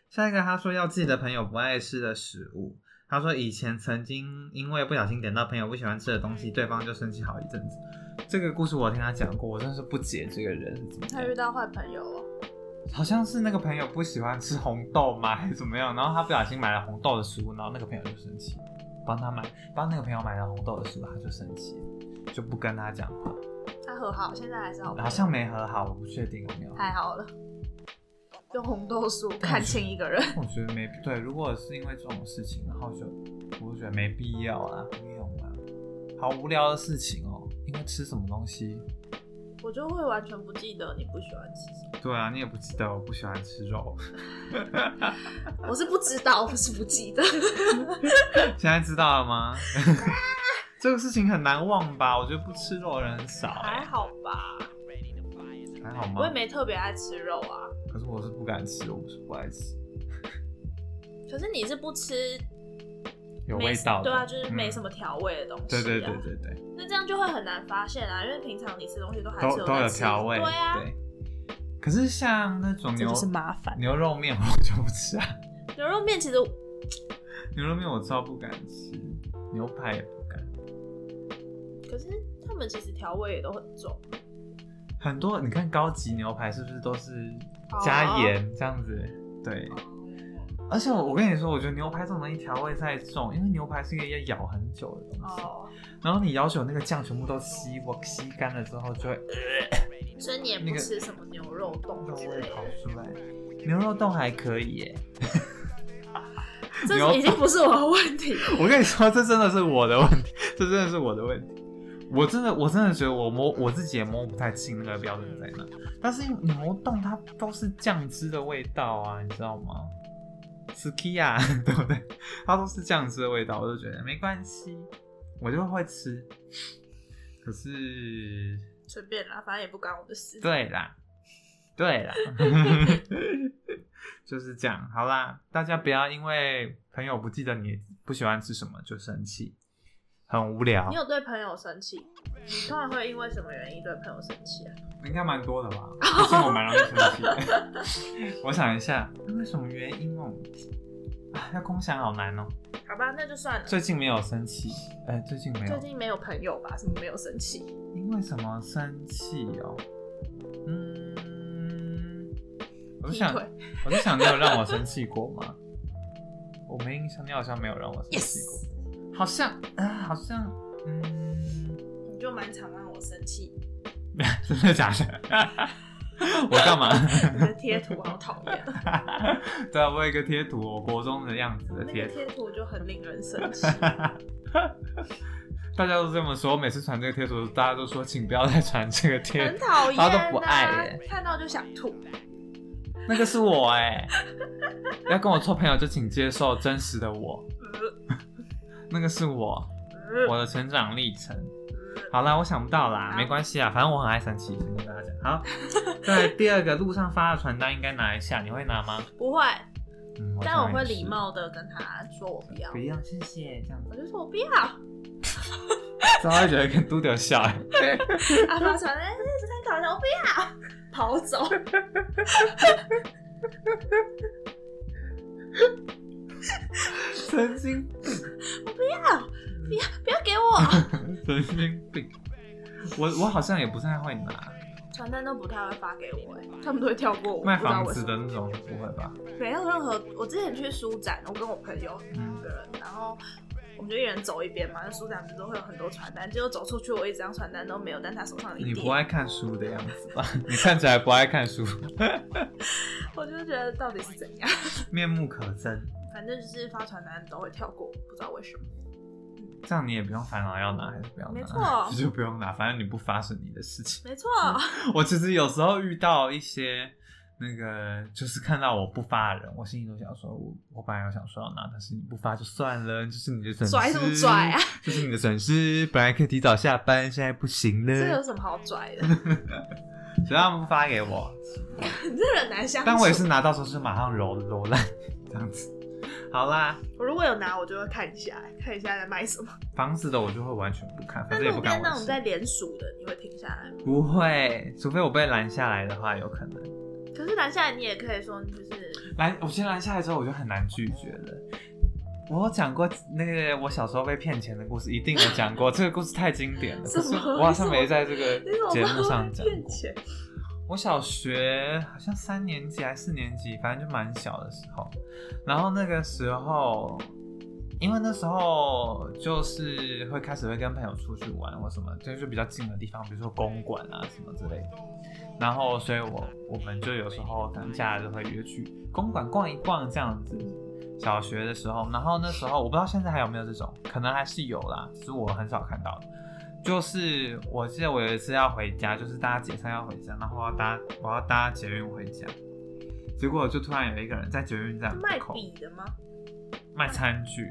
下一个，他说要自己的朋友不爱吃的食物。他说以前曾经因为不小心点到朋友不喜欢吃的东西，对方就生气好一阵子。这个故事我听他讲过，我真是不解这个人怎么样。他遇到坏朋友哦，好像是那个朋友不喜欢吃红豆吗，还是怎么样？然后他不小心买了红豆的食物，然后那个朋友就生气，帮他买，帮那个朋友买了红豆的食物，他就生气，就不跟他讲话。他和好，现在还是好朋友。好像没和好，我不确定有没有。太好了，用红豆酥看清一个人。我觉得没对，如果是因为这种事情，然后就我就觉得没必要啊，不用啊，好无聊的事情哦。因为吃什么东西？我就会完全不记得你不喜欢吃什么。对啊，你也不记得我不喜欢吃肉，我是不知道，我是不记得。现在知道了吗？这个事情很难忘吧？我觉得不吃肉的人很少、欸，还好吧，还好吗？我也没特别爱吃肉啊。可是我是不敢吃，我不是不爱吃，可是你是不吃有味道的，对啊，就是没嗯什么调味的东西、啊对对对对对，那这样就会很难发现啊，因为平常你吃东西都还是都都有调味，对啊，对。可是像那种牛就是麻烦。牛肉面，我就不吃啊。牛肉面其实牛肉面我超不敢吃，牛排也不敢。可是他们其实调味也都很重，很多你看高级牛排是不是都是加盐这样子？对。而且我我跟你说，我觉得牛排这种东西调味太重，因为牛排是一个要咬很久的东西。哦，然后你要求那个酱全部都吸我吸干了之后，就会所以你也不吃什么牛肉冻肉之类的味跑，出来。牛肉冻还可以耶，这已经不是我的问题。我跟你说，这真的是我的问题，这真的是我的问题。我真的，我真的觉得我摸我自己也摸不太清那个标准在哪。但是牛冻它都是酱汁的味道啊，你知道吗 s k i 啊，对不对？它都是酱汁的味道，我就觉得没关系，我就会吃。可是，随便啦，反正也不关我的事。对啦，对啦，就是这样。好啦，大家不要因为朋友不记得你不喜欢吃什么就生气，很无聊你。有对朋友生气？你通常会因为什么原因对朋友生气啊？应该蛮多的吧？我蛮容易生气的。我想一下，因为什么原因哦？啊，要空想好难哦。好吧，那就算了。最近没有生气，哎、最近没有，最近没有朋友吧？什么没有生气？因为什么生气哦？嗯，我就想，我就想，你有让我生气过吗？我没印象，你好像没有让我生气过好像啊，好像，嗯，你就蛮常让我生气。真的假的？我干嘛？你的贴图好讨厌，对啊，我有一个贴图，我国中的样子的那贴贴图就很令人生气。大家都这么说，我每次传这个贴图，大家都说请不要再传这个贴很，讨厌、他啊，都不爱耶看到就想吐。那个是我哎、要跟我做朋友就请接受真实的我，那个是我，我的成长历程。好啦，我想不到啦，好没关系啊，反正我很爱生气，先跟大家讲。好，再来第二个，路上发的传单应该拿一下，你会拿吗？不会，嗯，但我会礼，貌的跟他说我不要不，要，谢谢，这样子我，就说我不要。这样会觉得跟嘟嘟笑哎。阿发传单，这参考一下，我不要，跑走。神经病，我不要，不要，不要给我。神经病。我我好像也不太会拿传单都不太会发给我，哎，他们都会跳过我。卖房子的那种，不会吧？没有任何。我之前去书展，我跟我朋友嗯两个人，然后我们就一人走一边嘛。那书展不是都会有很多传单，结果走出去，我一张传单都没有，但他手上有一叠。你不爱看书的样子吧？你看起来不爱看书，我就觉得到底是怎样？面目可憎。反正就是发传单都会跳过，不知道为什么。这样你也不用烦恼要拿还是不要拿，没错 就不用拿，反正你不发是你的事情。没错，我其实有时候遇到一些那个，就是看到我不发的人，我心里都想说，我我本来有想说要拿，但是你不发就算了，就是你的损失，拽什么拽啊？就是你的损失，本来可以提早下班，现在不行了这有，什么好拽的？只要他们不发给我，你这人难相处。但我也是拿到时候是马上揉揉烂这样子。好啦，我如果有拿，我就会看一下，看一下在卖什么。房子的我就会完全不看，反正也不路边那。种在连署的，你会停下来吗？不会，除非我被拦下来的话，有可能。可是拦下来，你也可以说就是拦，我先拦下来之后，我就很难拒绝了。我有讲过那个我小时候被骗钱的故事，一定有讲过。这个故事太经典了，可是我好像没在这个节目上讲过。骗钱？我小学好像三年级还是四年级，反正就蛮小的时候。然后那个时候，因为那时候就是会开始会跟朋友出去玩或什么，就是比较近的地方，比如说公馆啊什么之类的。然后，所以我我们就有时候可能假就会约去公馆逛一逛这样子。小学的时候，然后那时候我不知道现在还有没有这种，可能还是有啦，是我很少看到。就是我记得我有一次要回家，就是大家解散要回家，然后我要搭我要搭捷运回家，结果就突然有一个人在捷运站门卖口笔的吗？卖餐具，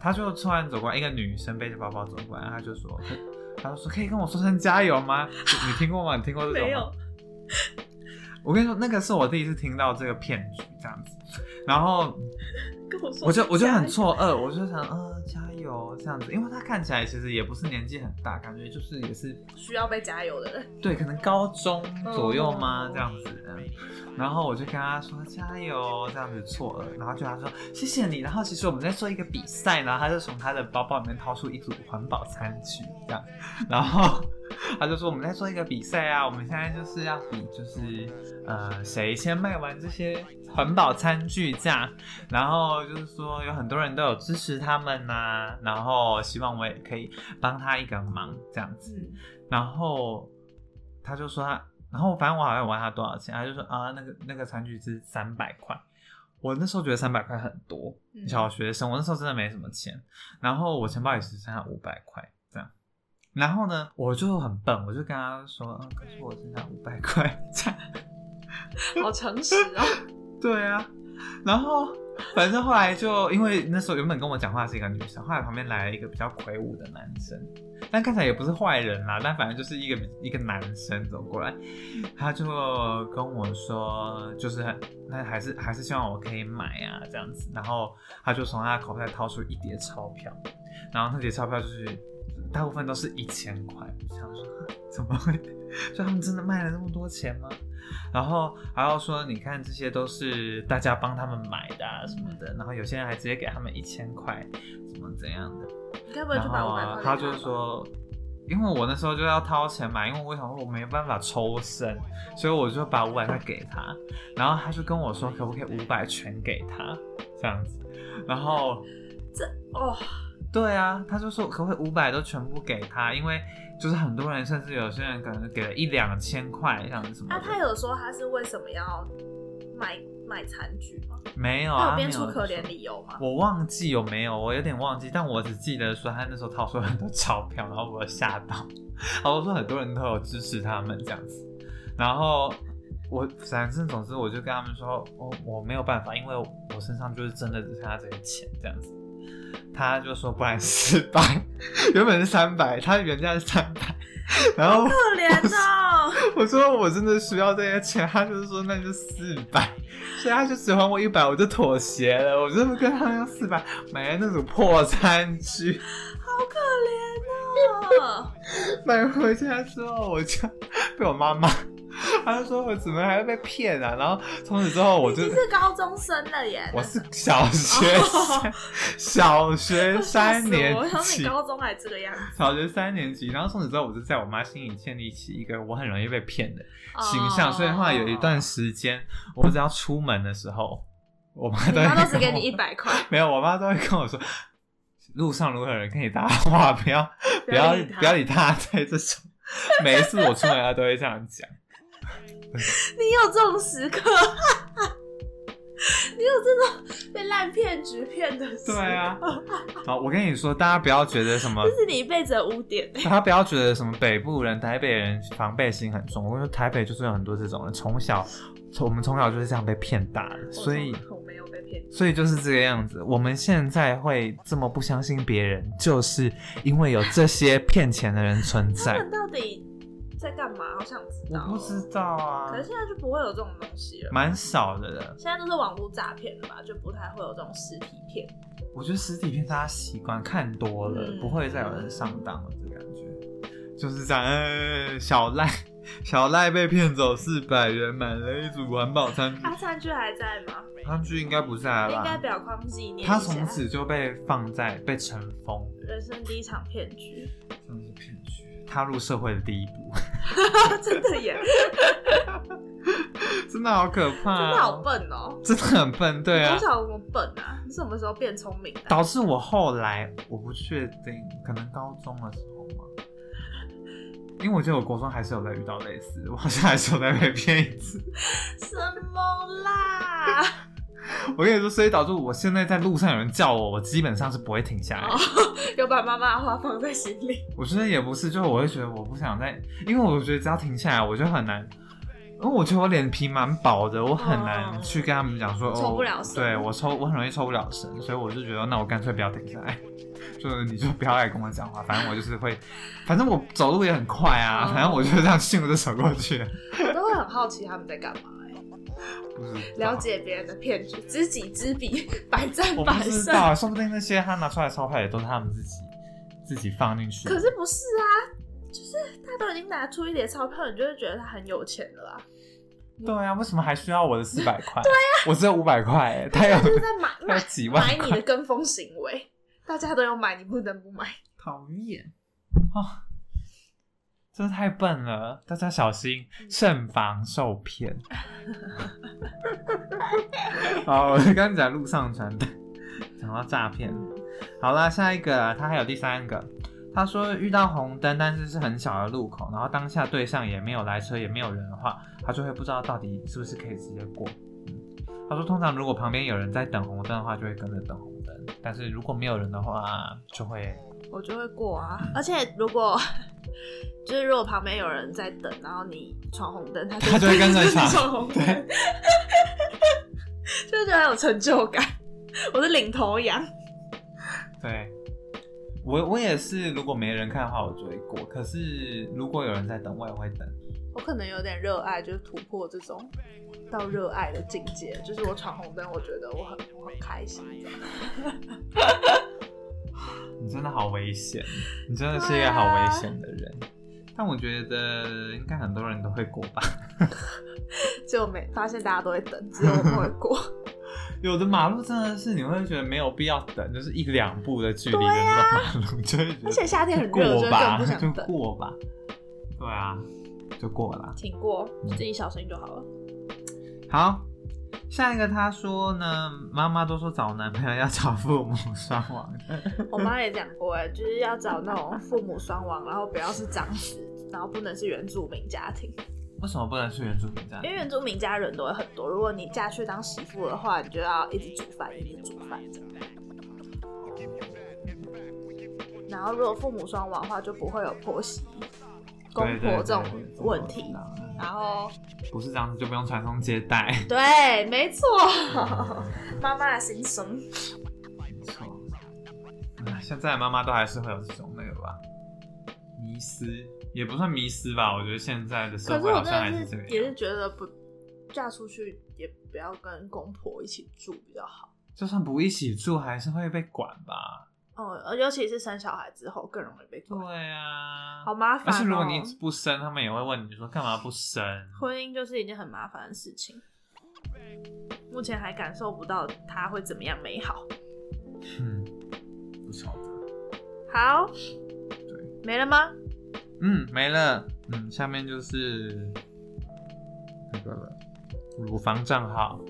他就突然走过来，一个女生背着包包走过来，他就说，他就说可以跟我说声加油吗？你听过吗？你听过这种吗？没有。我跟你说，那个是我第一次听到这个骗局这样子，然后 跟我说，我就我就很。错愕，我就想，呃，加油油这样子，因为他看起来其实也不是年纪很大，感觉就是也是需要被加油的人。对，可能高中左右吗？哦这样子。嗯然后我就跟他说加油，这样子错了，然后就他说谢谢你。然后其实我们在做一个比赛，然后他就从他的包包里面掏出一组环保餐具，这样，然后他就说我们在做一个比赛啊，我们现在就是要比就是呃谁先卖完这些环保餐具架，然后就是说有很多人都有支持他们呐、然后希望我也可以帮他一个忙这样子。嗯，然后他就说他，然后反正我好像问他多少钱，他就说啊，那个那个餐具是三百块。我那时候觉得三百块很多，嗯小学生，我那时候真的没什么钱，然后我钱包也只剩下五百块这样。然后呢，我就很笨，我就跟他说，嗯，可是我剩下五百块这样。好诚实哦。对啊，然后反正后来就因为那时候原本跟我讲话是一个女生，后来旁边来了一个比较魁梧的男生，但看起来也不是坏人啦，但反正就是一个一个男生走过来，他就跟我说，就是那还是还是希望我可以买啊这样子，然后他就从他口袋掏出一叠钞票，然后那叠钞票就是大部分都是一千块，我想说怎么会？就他们真的卖了那么多钱吗？然后还要说，你看这些都是大家帮他们买的啊什么的，然后有些人还直接给他们一千块，怎么怎样的。你该不会然后块？他就，说，因为我那时候就要掏钱买，因为我想说我没办法抽身，所以我就把五百块给他，然后他就跟我说可不可以五百全给他这样子，然后这哦，对啊，他就说可不可以五百都全部给他，因为就是很多人甚至有些人可能给了一两千块这样子什么那、的，他有说他是为什么要买买餐具吗？没有啊，编出可怜理由吗？我忘记有没有，我有点忘记，但我只记得说他那时候掏出很多钞票，然后我吓到，然后说很多人都有支持他们这样子，然后我反正总之我就跟他们说，我我没有办法，因为我身上就是真的只剩下这些钱这样子。他就说不然四百，原本是三百，他原价是三百，然后可怜哦，我说我真的需要这些钱，他就是说那就四百，所以他就只还我一百，我就妥协了，我就跟他要四百买了那种破餐具，好可怜哦。买回家之后我就 被我妈妈，她就说我怎么还会被骗啊？然后从此之后我就已经是高中生了耶。我是小学生，小学三年我想级你。高中还这个样子小学三年级，然后从此之后，我就在我妈心里建立起一个我很容易被骗的形象，所以后来有一段时间，我只要出门的时候，我妈都会妈都只给你一百块，没有，我妈都会跟我说，路上如果有人跟你搭话，不要不要不要理他，在这种，每一次我出门，她都会这样讲。你有这种时刻，你有这种被烂骗局骗的时刻，对啊，好，我跟你说，大家不要觉得什么 这是你一辈子的污点。大家不要觉得什么北部人、台北人防备心很重。我跟你说，台北就是有很多这种人，从小从我们从小就是这样被骗大的，所以我从我没有被骗，所以就是这个样子。我们现在会这么不相信别人，就是因为有这些骗钱的人存在他们。到底在干嘛？好想知道。我不知。道啊可，是现在就不会有这种东西了。蛮少的了。现在都是网络诈骗了吧，就不太会有这种实体片。我觉得实体片大家习惯看多了，嗯不会再有人上当了，这感觉就是这样。呃，小赖 小赖被骗走四百元，买了一组环保餐具。他餐具还在吗？餐具应该不在了应该吧？表框纪念他。从此就被放在被尘封，人生第一场骗局，真的是骗局，踏入社会的第一步，真的耶，真的好可怕、真的好，笨哦。真的很笨，对啊从，小我笨啊，你什么时候变聪明的？导致我后来我不确定，可能高中的时候嘛，因为我觉得我国中还是有在遇到类似，我好像还是有在被骗一次。什么啦？我跟你说，所以导致我现在在路上有人叫我，我基本上是不会停下来。哦 有把妈妈的话放在心里。我觉得也不是，就是我会觉得我不想再，因为我觉得只要停下来，我就很难。因为我觉得我脸皮蛮薄的，我很难去跟他们讲说，抽哦，不了身对我抽，我很容易抽不了身，所以我就觉得，那我干脆不要停下来，就是你就不要来跟我讲话，反正我就是会，反正我走路也很快啊，哦反正我就这样迅速就走过去。我都会很好奇他们在干嘛、了解别人的骗局，知己知彼，百战我不百胜。知道，说不定那些他拿出来钞票也都是他们自己自己放进去。可是不是啊？就是他都已经拿出一叠钞票，你就会觉得他很有钱了啦。对啊，为什么还需要我的四百块？对啊、我只有五百块，他有是在买 买几万买你的跟风行为，大家都有买，你不能不买。讨厌啊！真的太笨了，大家小心，慎防受骗。好，我刚刚讲路上传的，讲到诈骗。好啦，下一个啊，他还有第三个。他说遇到红灯，但是是很小的路口，然后当下对象也没有来车，也没有人的话，他就会不知道到底是不是可以直接过。嗯，他说通常如果旁边有人在等红灯的话，就会跟着等红灯，但是如果没有人的话，就会我就会过啊。而且如果就是如果旁边有人在等，然后你闯红灯，他就他就会跟着你闯闯红灯，对。就是觉得很有成就感。我是领头羊，对，我我也是，如果没人看的话，我就会过。可是如果有人在等，我也会等。我可能有点热爱，就是突破这种到热爱的境界。就是我闯红灯，我觉得我很我很开心。你真的好危险，你真的是一个好危险的人。但我觉得应该很多人都会过吧。结果没发现大家都会等，只有我不会过。有的马路真的是你会觉得没有必要等，就是一两步的距离的那种马路，就会觉得而且夏天很就热，吧，就更不想等。过吧。对啊，就过了。挺过，自己小心就好了。好，下一个他说呢，妈妈都说找男朋友要找父母双亡的。我妈也讲过，哎，就是要找那种父母双亡，然后不要是长子，然后不能是原住民家庭，为什么不能是原住民这样因？为原住民家人都会很多。如果你嫁去当媳妇的话，你就要一直煮饭，一直煮饭。然后如果父母双亡的话，就不会有婆媳、公婆这种问题。然后，不是这样子就不用传宗接代。对，没错，妈妈的心声。没错，唉现在的妈妈都还是会有这种那个吧，迷失也不算迷失吧，我觉得现在的社会好像还是是这个样。也是觉得不嫁出去也不要跟公婆一起住比较好。就算不一起住，还是会被管吧？哦，尤其是生小孩之后更容易被管，对啊，好麻烦、哦。而且如果你不生，他们也会问你说干嘛不生？婚姻就是一件很麻烦的事情，目前还感受不到它会怎么样美好。嗯，不晓得。好，没了吗？嗯，没了。嗯，下面就是那个了，乳房账号。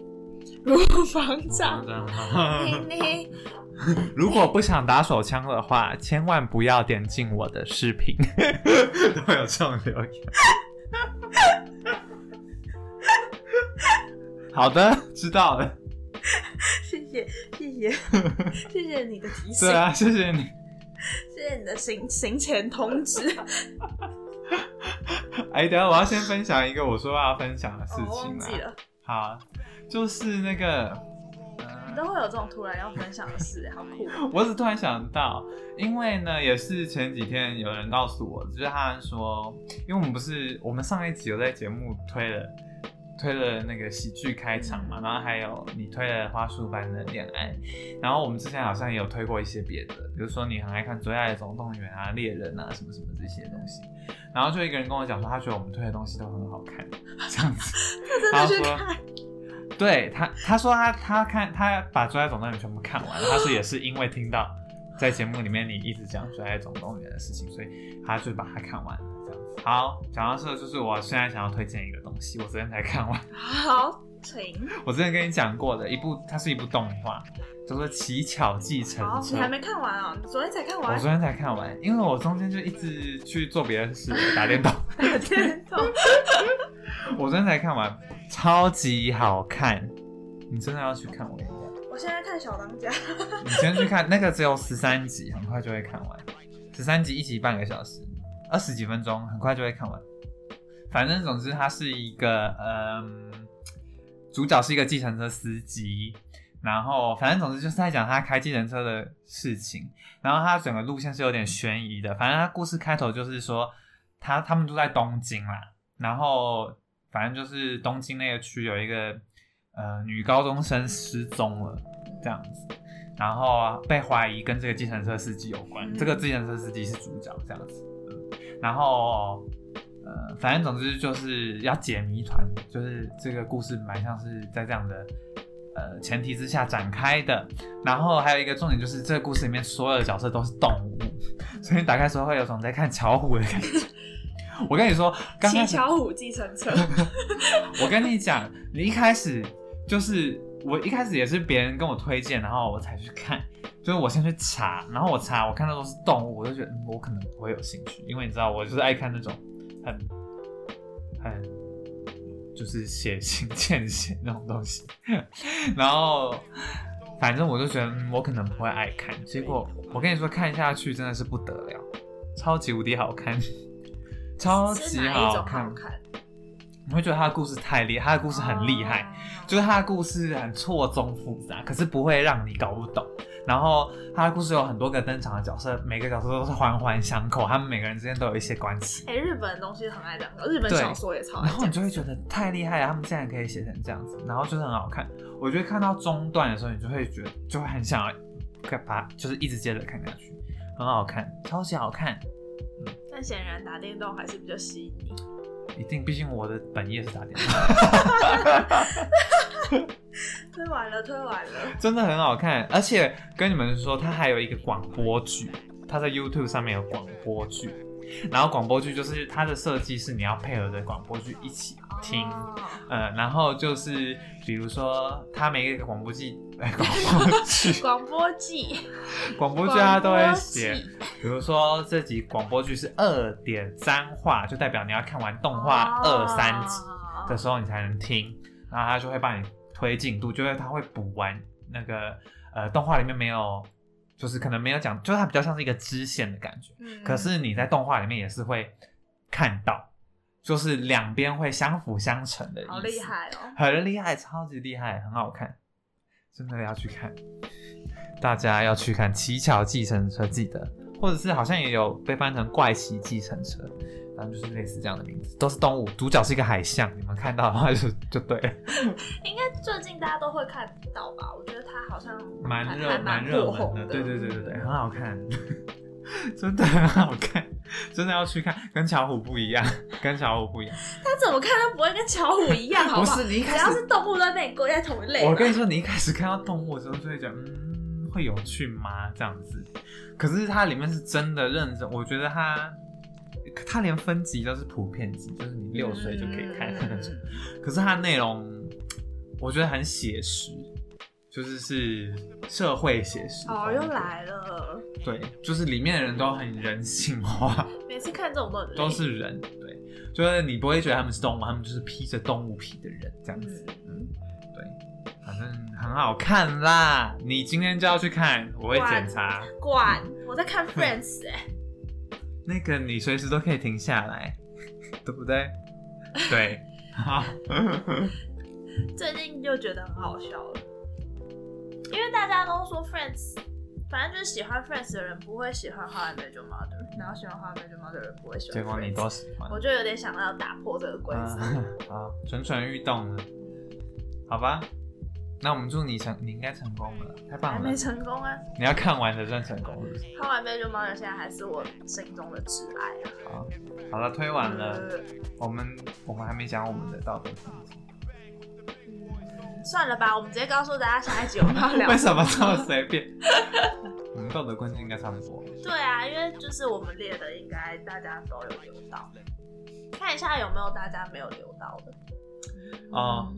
乳房，账号。如果不想打手枪的话，千万不要点进我的视频，都会有这种留言。好的，知道了。谢谢谢谢谢谢你的提醒对，啊，谢谢你。谢谢你的行行前通知。哎，等下我要先分享一个我说要分享的事情啦。忘记了，好，就是那个，都会有这种突然要分享的事，好酷哦。我只突然想到，因为呢，也是前几天有人告诉我，就是他说，因为我们不是我们上一集有在节目推了推了那个喜剧开场嘛，然后还有你推了花束般的恋爱，然后我们之前好像也有推过一些别的，比如说你很爱看《最爱的总动员》啊、猎人啊什么什么这些东西，然后就一个人跟我讲说，他觉得我们推的东西都很好看，这样子，真的去他说看，对他，他说他他看他把《最爱总动员》全部看完了，他说也是因为听到在节目里面你一直讲《最爱总动员》的事情，所以他就把它看完了。这样子。好，讲到这，就是我现在想要推荐一个东西，我昨天才看完，好，请。我之前跟你讲过的一部，它是一部动画，叫做《乞巧计程好，车你》。还没看完啊？你昨天才看完我昨。天才看完，因为我中间就一直去做别的事，打电动。电动。我昨天才看完，超级好看，你真的要去看，我跟你讲。我现在看小当家。你先去看那个，只有十三集，很快就会看完。十三集一集半个小时，二十几分钟，很快就会看完。反正总之，它是一个嗯，主角是一个计程车司机，然后反正总之就是在讲他开计程车的事情。然后他整个路线是有点悬疑的，反正他故事开头就是说他他们住在东京啦，然后反正就是东京那个区有一个呃女高中生失踪了这样子，然后啊被怀疑跟这个计程车司机有关，嗯这个计程车司机是主角这样子，嗯，然后呃反正总之就是要解谜团，就是这个故事蛮像是在这样的。呃，前提之下展开的，然后还有一个重点就是，这个故事里面所有的角色都是动物，所以你打开的时候会有种在看巧虎的感觉。我跟你说，七巧虎计程车，我跟你讲，你一开始就是我一开始也是别人跟我推荐，然后我才去看，就是我先去查，然后我查我看到都是动物，我就觉得、嗯、我可能不会有兴趣，因为你知道我就是爱看那种很很就是血腥见血那种东西，然后反正我就觉得、嗯、我可能不会爱看，结果我跟你说看下去真的是不得了，超级无敌好看，超级好看？你会觉得他的故事太厉害，他的故事很厉害，哦就是他的故事很错综复杂，可是不会让你搞不懂。然后他的故事有很多个登场的角色，每个角色都是环环相扣，他们每个人之间都有一些关系。哎、日本的东西很爱这样，日本小说也超爱然后。你就会觉得太厉害了，他们竟然可以写成这样子，然后就是很好看。我觉得看到中段的时候，你就会觉得就会很想要看把，就是一直接着看下去，很好看，超级好看。但显然打电动还是比较吸引你。一定，毕竟我的本业是打电话。推完了，推完了。真的很好看，而且跟你们说，它还有一个广播剧，它在 YouTube 上面有广播剧，然后广播剧就是它的设计是你要配合着广播剧一起听，哦呃，然后就是比如说它每一个广播剧，哎，广播剧，广播剧，广播剧它都会写，比如说这集广播剧是二点三话，就代表你要看完动画二三集。哦的时候你才能听，然后他就会帮你推进度，就是他会补完那个呃动画里面没有，就是可能没有讲，就是它比较像是一个支线的感觉。嗯可是你在动画里面也是会看到，就是两边会相辅相成的意思，好厉，害哦！很厉害，超级厉害，很好看，真的要去看，大家要去看《乞巧计程车》，记得，或者是好像也有被翻成《怪奇计程车》。反正就是类似这样的名字，都是动物，主角是一个海象，你们看到的话就就对了。应该最近大家都会看到吧？我觉得它好像蛮热蛮热门的，对对对对对，很好看，真的很好看，真的要去看，跟巧虎不一样，跟巧虎不一样。它怎么看都不会跟巧虎一样，好好？不是你一只开始，要是动物都在被你归在同一类。我跟你说，你一开始看到动物的时候就会觉得，嗯，会有趣吗？这样子。可是它里面是真的认真，我觉得它。它连分级都是普遍级，就是你六岁就可以看的那种。可是它内容，我觉得很写实，就是是社会写实。哦，又。来了！对，就是里面的人都很人性化，每次看这种都很累都是人。对，就是你不会觉得他们是动物，他们就是披着动物皮的人这样子。嗯，对，反正很好看啦。你今天就要去看，我会检查。管我在看 Friends 哎、那个你随时都可以停下来，对不对？对，好。最近就觉得很好笑了，因为大家都说 Friends，反正就是喜欢 Friends 的人不会喜欢 How I Met Your Mother，然后喜欢 How I Met Your Mother 的人不会喜欢。结果你都喜欢。我就有点想要打破这个规则。嗯，好，蠢蠢欲动了，好吧？那我们祝你成，你应该成功了，太棒了还没！成功啊你要看完才算成功是不是？，How I Met Your Mother 现在还是我心中的挚爱啊。好，好了，推完了，呃我们我们还没讲我们的道德困境，嗯算了吧，我们直接告诉大家下一集我们要聊。为什么这么随便？我们道德困境应该差不多。对啊，因为就是我们列的，应该大家都有留到，看一下有没有大家没有留到的。哦，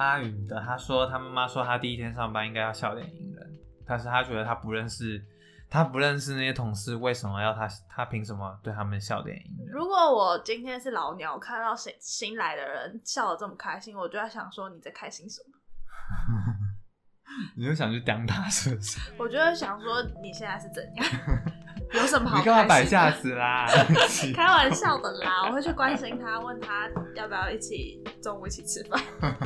阿云的他说他妈妈说他第一天上班应该要笑脸迎人，但是他觉得他不认识，他不认识那些同事，为什么要他他凭什么对他们笑脸迎人？如果我今天是老鸟，看到新新来的人笑得这么开心，我就在想说你在开心什么？你就想去刁他是不是？我就会想说你现在是怎样？有什么好你干嘛摆？架子啦？开玩笑的啦，我会去关心他，问他要不要一起中午一起吃饭。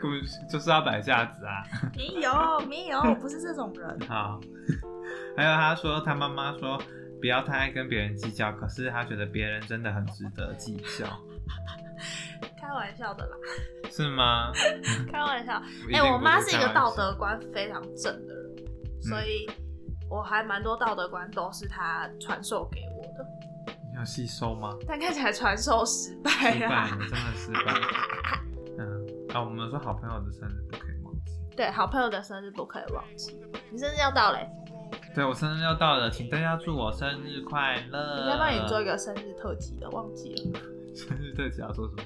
根本就是要摆架子啊！没有，没有，我不是这种人。好，还有他说他妈妈说不要太爱跟别人计较，可是他觉得别人真的很值得计较。开玩笑的啦，是吗？开玩笑。一哎、我妈是一个道德观非常正的人，所以我还蛮多道德观都是他传授给我的，你有吸收吗？但看起来传授失败失败，啦。你真的失败。嗯，啊，我们说好朋友的生日不可以忘记。对，好朋友的生日不可以忘记。你生日要到嘞，对我生日要到了，请大家祝我生日快乐。应该帮你做一个生日特辑的，忘记了。生日特辑要做什么？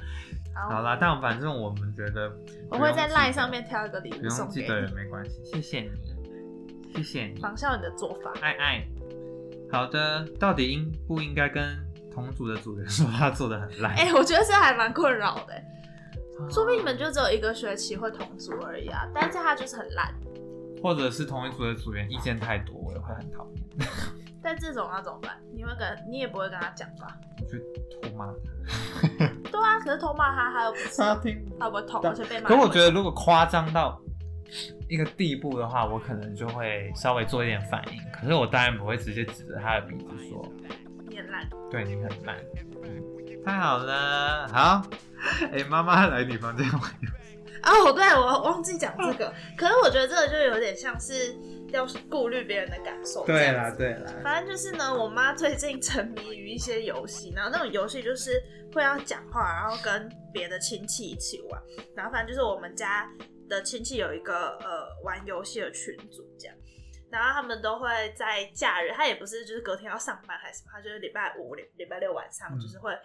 好，好啦，但反正我们觉得我会在不用记 LINE 上面挑一个礼不物送给用记得也你，没关系，谢谢你，谢谢你，仿效你的做法。爱爱。好的，到底应不应该跟同组的组员说他做的很烂？哎、我觉得这还蛮困扰的，啊说不定你们就只有一个学期会同组而已啊，但是他就是很烂。或者是同一组的组员意见太多，我也会很讨厌，但这种要怎么办？你会跟你也不会跟他讲吧？我就偷骂他。对啊，可是偷骂他，他又不是，他听他不会痛，而且被骂。可我觉得，如果夸张到一个地步的话，我可能就会稍微做一点反应。可是我当然不会直接指着他的鼻子说你很烂。：“对你很烂。嗯”太好了，好。哎、妈妈来你房间玩游戏。哦，对，我忘记讲这个。可是我觉得这个就有点像是要顾虑别人的感受。对啦，。对啦。反正就是呢，我妈最近沉迷于一些游戏，然后那种游戏就是会要讲话，然后跟别的亲戚一起玩。然后反正就是我们家的亲戚有一个呃玩游戏的群组这样，然后他们都会在假日，他也不是就是隔天要上班还是什么，他就是礼拜五、礼礼拜六晚上嗯就是会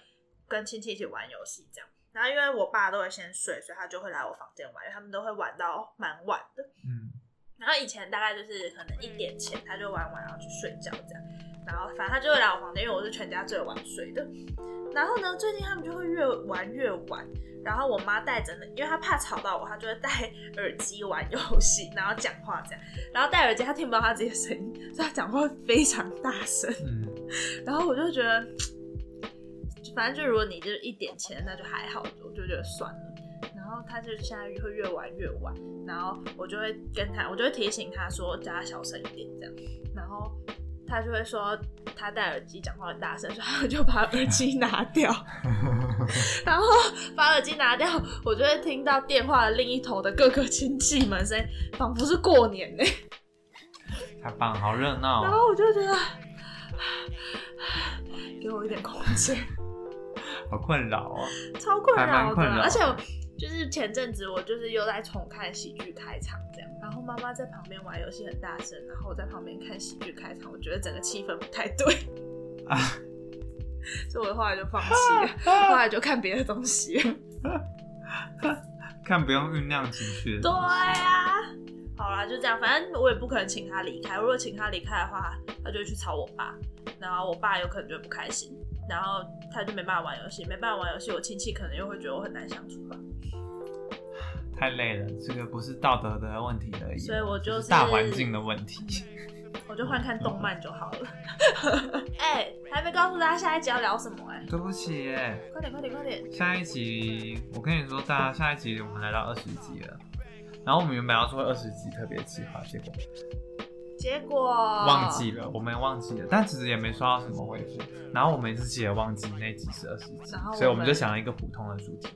跟亲戚一起玩游戏这样。然后因为我爸都会先睡，所以他就会来我房间玩，因为他们都会玩到蛮晚的。嗯，然后以前大概就是可能一点前他就玩完然后去睡觉这样，然后反正他就会来我房间，因为我是全家最晚睡的。然后呢，最近他们就会越玩越晚，然后我妈带着呢，因为她怕吵到我，她就会戴 耳机玩游戏，然后讲话这样。然后戴耳机她听不到她自己的声音，所以她讲话会非常大声。嗯，然后我就觉得，反正就如果你就是一点钱，那就还好，我就觉得算了。然后她就现在会越玩越晚，然后我就会跟她，我就会提醒她说叫她小声一点这样，然后他就会说他戴耳机讲话很大声，所以他就把耳机拿掉，然后把耳机拿掉，我就会听到电话的另一头的各个亲戚们声音，仿佛是过年呢、太棒，好热闹然哦，后我就觉得，给我一点空间。好困扰哦。超困扰的，困而且我就是前阵子我就是又在重看喜剧开场这样，然后妈妈在旁边玩游戏很大声，然后我在旁边看喜剧开场，我觉得整个气氛不太对，啊所以我后来就放弃了，后来就看别的东西了。看不用酝酿情绪的对。啊，好啦，就这样，反正我也不可能请他离开，如果请他离开的话，他就会去吵我爸，然后我爸有可能就不开心。然后他就没办法玩游戏，没办法玩游戏，我亲戚可能又会觉得我很难相处吧。太累了，这个不是道德的问题而已，所以我就是大环境的问题。我就换看动漫就好了。哎、还没告诉大家下一集要聊什么哎、对不起哎，快点快点快点！下一集我跟你说，大家下一集我们来到二十集了，然后我们原本要做二十集特别计划，结果结果忘记了，我们忘记了，但其实也没收到什么回复，然后我们自己也忘记那集是二十集所以我们就想了一个普通的主题，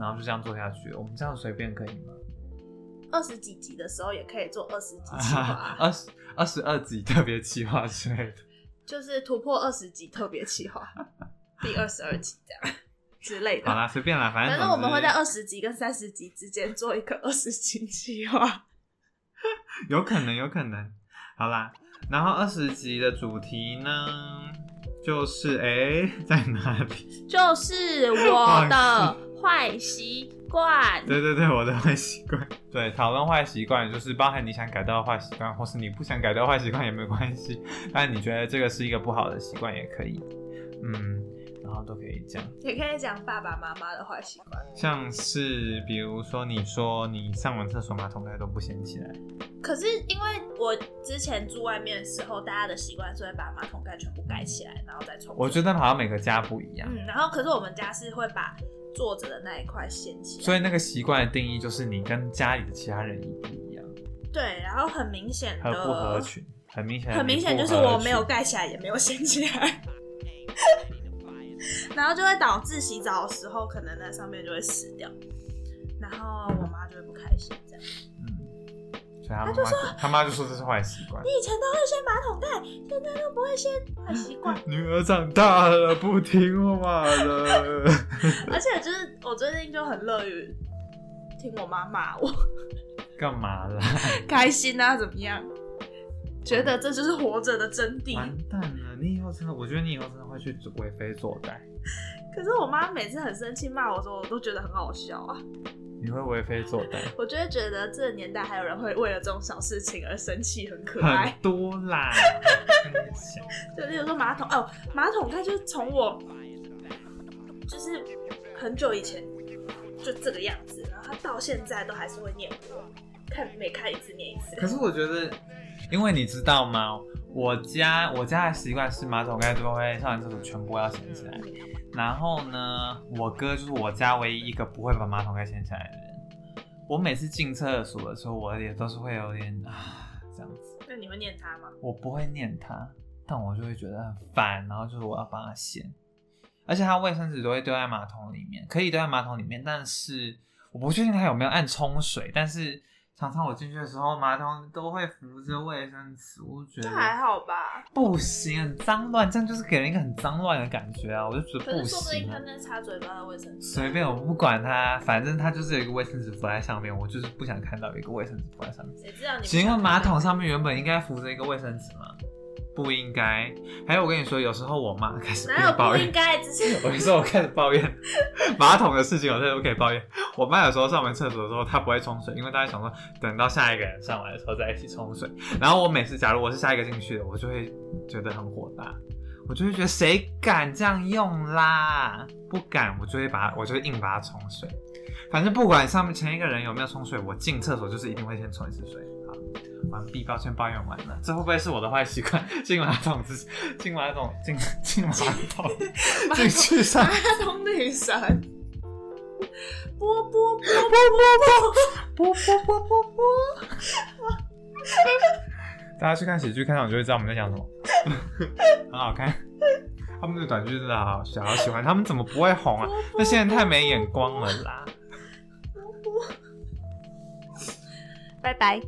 然后就这样做下去。我们这样随便可以吗？二十几集的时候也可以做二十集计划，二十二十二集特别企划之类的。就是突破二十集特别企划，第二十二集这样之类的。好啦，随便啦，反正反正我们会在二十集跟三十集之间做一个二十集计划。之有可能，有可能。好啦，然后二十集的主题呢，就是哎、在哪里？就是我的坏习惯。对对对，我的坏习惯。对，讨论坏习惯，就是包含你想改掉的坏习惯，或是你不想改掉坏习惯也没关系。但你觉得这个是一个不好的习惯也可以，嗯，都可以讲。也可以讲爸爸妈妈的坏习惯，像是比如说，你说你上完厕所马桶盖都不掀起来，可是因为我之前住外面的时候，大家的习惯是会把马桶盖全部盖起来，然后再冲。我觉得好像每个家不一样，嗯，然后可是我们家是会把坐着的那一块掀起来，所以那个习惯的定义就是你跟家里的其他人一不一样，对，然后很明显的不合群，很明显，很明显就是我没有。盖起来，也没有掀起来。然后就会导致洗澡的时候可能那上面就会湿掉，然后我妈就会不开心这样。嗯，所以他妈就他妈就说这是坏习惯。你以前都会掀马桶盖，现在都不会掀，坏习惯。女儿长大了，不听我妈的。而且就是我最近就很乐于听我妈骂我，干嘛啦？开心啊？怎么样？觉得这就是活着的真谛。完蛋了，你以后真的，我觉得你以后真的会去为非作歹。可是我妈每次很生气骂我的时候，我都觉得很好笑啊。你会为非作歹？我就会觉得这个年代还有人会为了这种小事情而生气，很可爱。很多啦。就例如说马桶哦，马桶盖就是从我就是很久以前就这个样子，然后他到现在都还是会念我，看每开一次念一次。可是我觉得。因为你知道吗？我家我家的习惯是马桶盖都会上完厕所全部要掀起来。然后呢，我哥就是我家唯一一个不会把马桶盖掀起来的人。我每次进厕所的时候，我也都是会有点啊这样子。那你会念他吗？我不会念他，但我就会觉得很烦，然后就是我要帮他掀。而且他卫生纸都会丢在马桶里面，可以丢在马桶里面，但是我不确定他有没有按冲水，但是。常常我进去的时候，马桶都会扶着卫生纸，我觉得还好吧。不行，很脏乱，这样就是给人一个很脏乱的感觉啊！我就觉得不行。说不定他那擦嘴巴的卫生纸。随便，我不管他，反正他就是有一个卫生纸浮在上面，我就是不想看到一个卫生纸浮在上面。谁知道你？请问马桶上面原本应该扶着一个卫生纸吗？不应该。还有，我跟你说，有时候我妈开始抱怨。应该？只是 我跟你说，我开始抱怨 马桶的事情，我现在都可以抱怨。我妈有时候上完厕所的时候，她不会冲水，因为大家想说等到下一个人上来的时候再一起冲水。然后我每次，假如我是下一个进去的，我就会觉得很火大，我就会觉得谁敢这样用啦？不敢，我就会把，我就会硬把它冲水。反正不管上面前一个人有没有冲水，我进厕所就是一定会先冲一次水。完毕，抱歉，抱怨完了。这会不会是我的坏习惯？进马桶之进马桶进进马桶进去上马桶女神，波波波波波波波波波波。大家去看喜剧看场就会知道我们在讲什么，很好看。他们的短剧真的好小，好喜欢。他们怎么不会红啊？那些人太没眼光了啦。拜拜。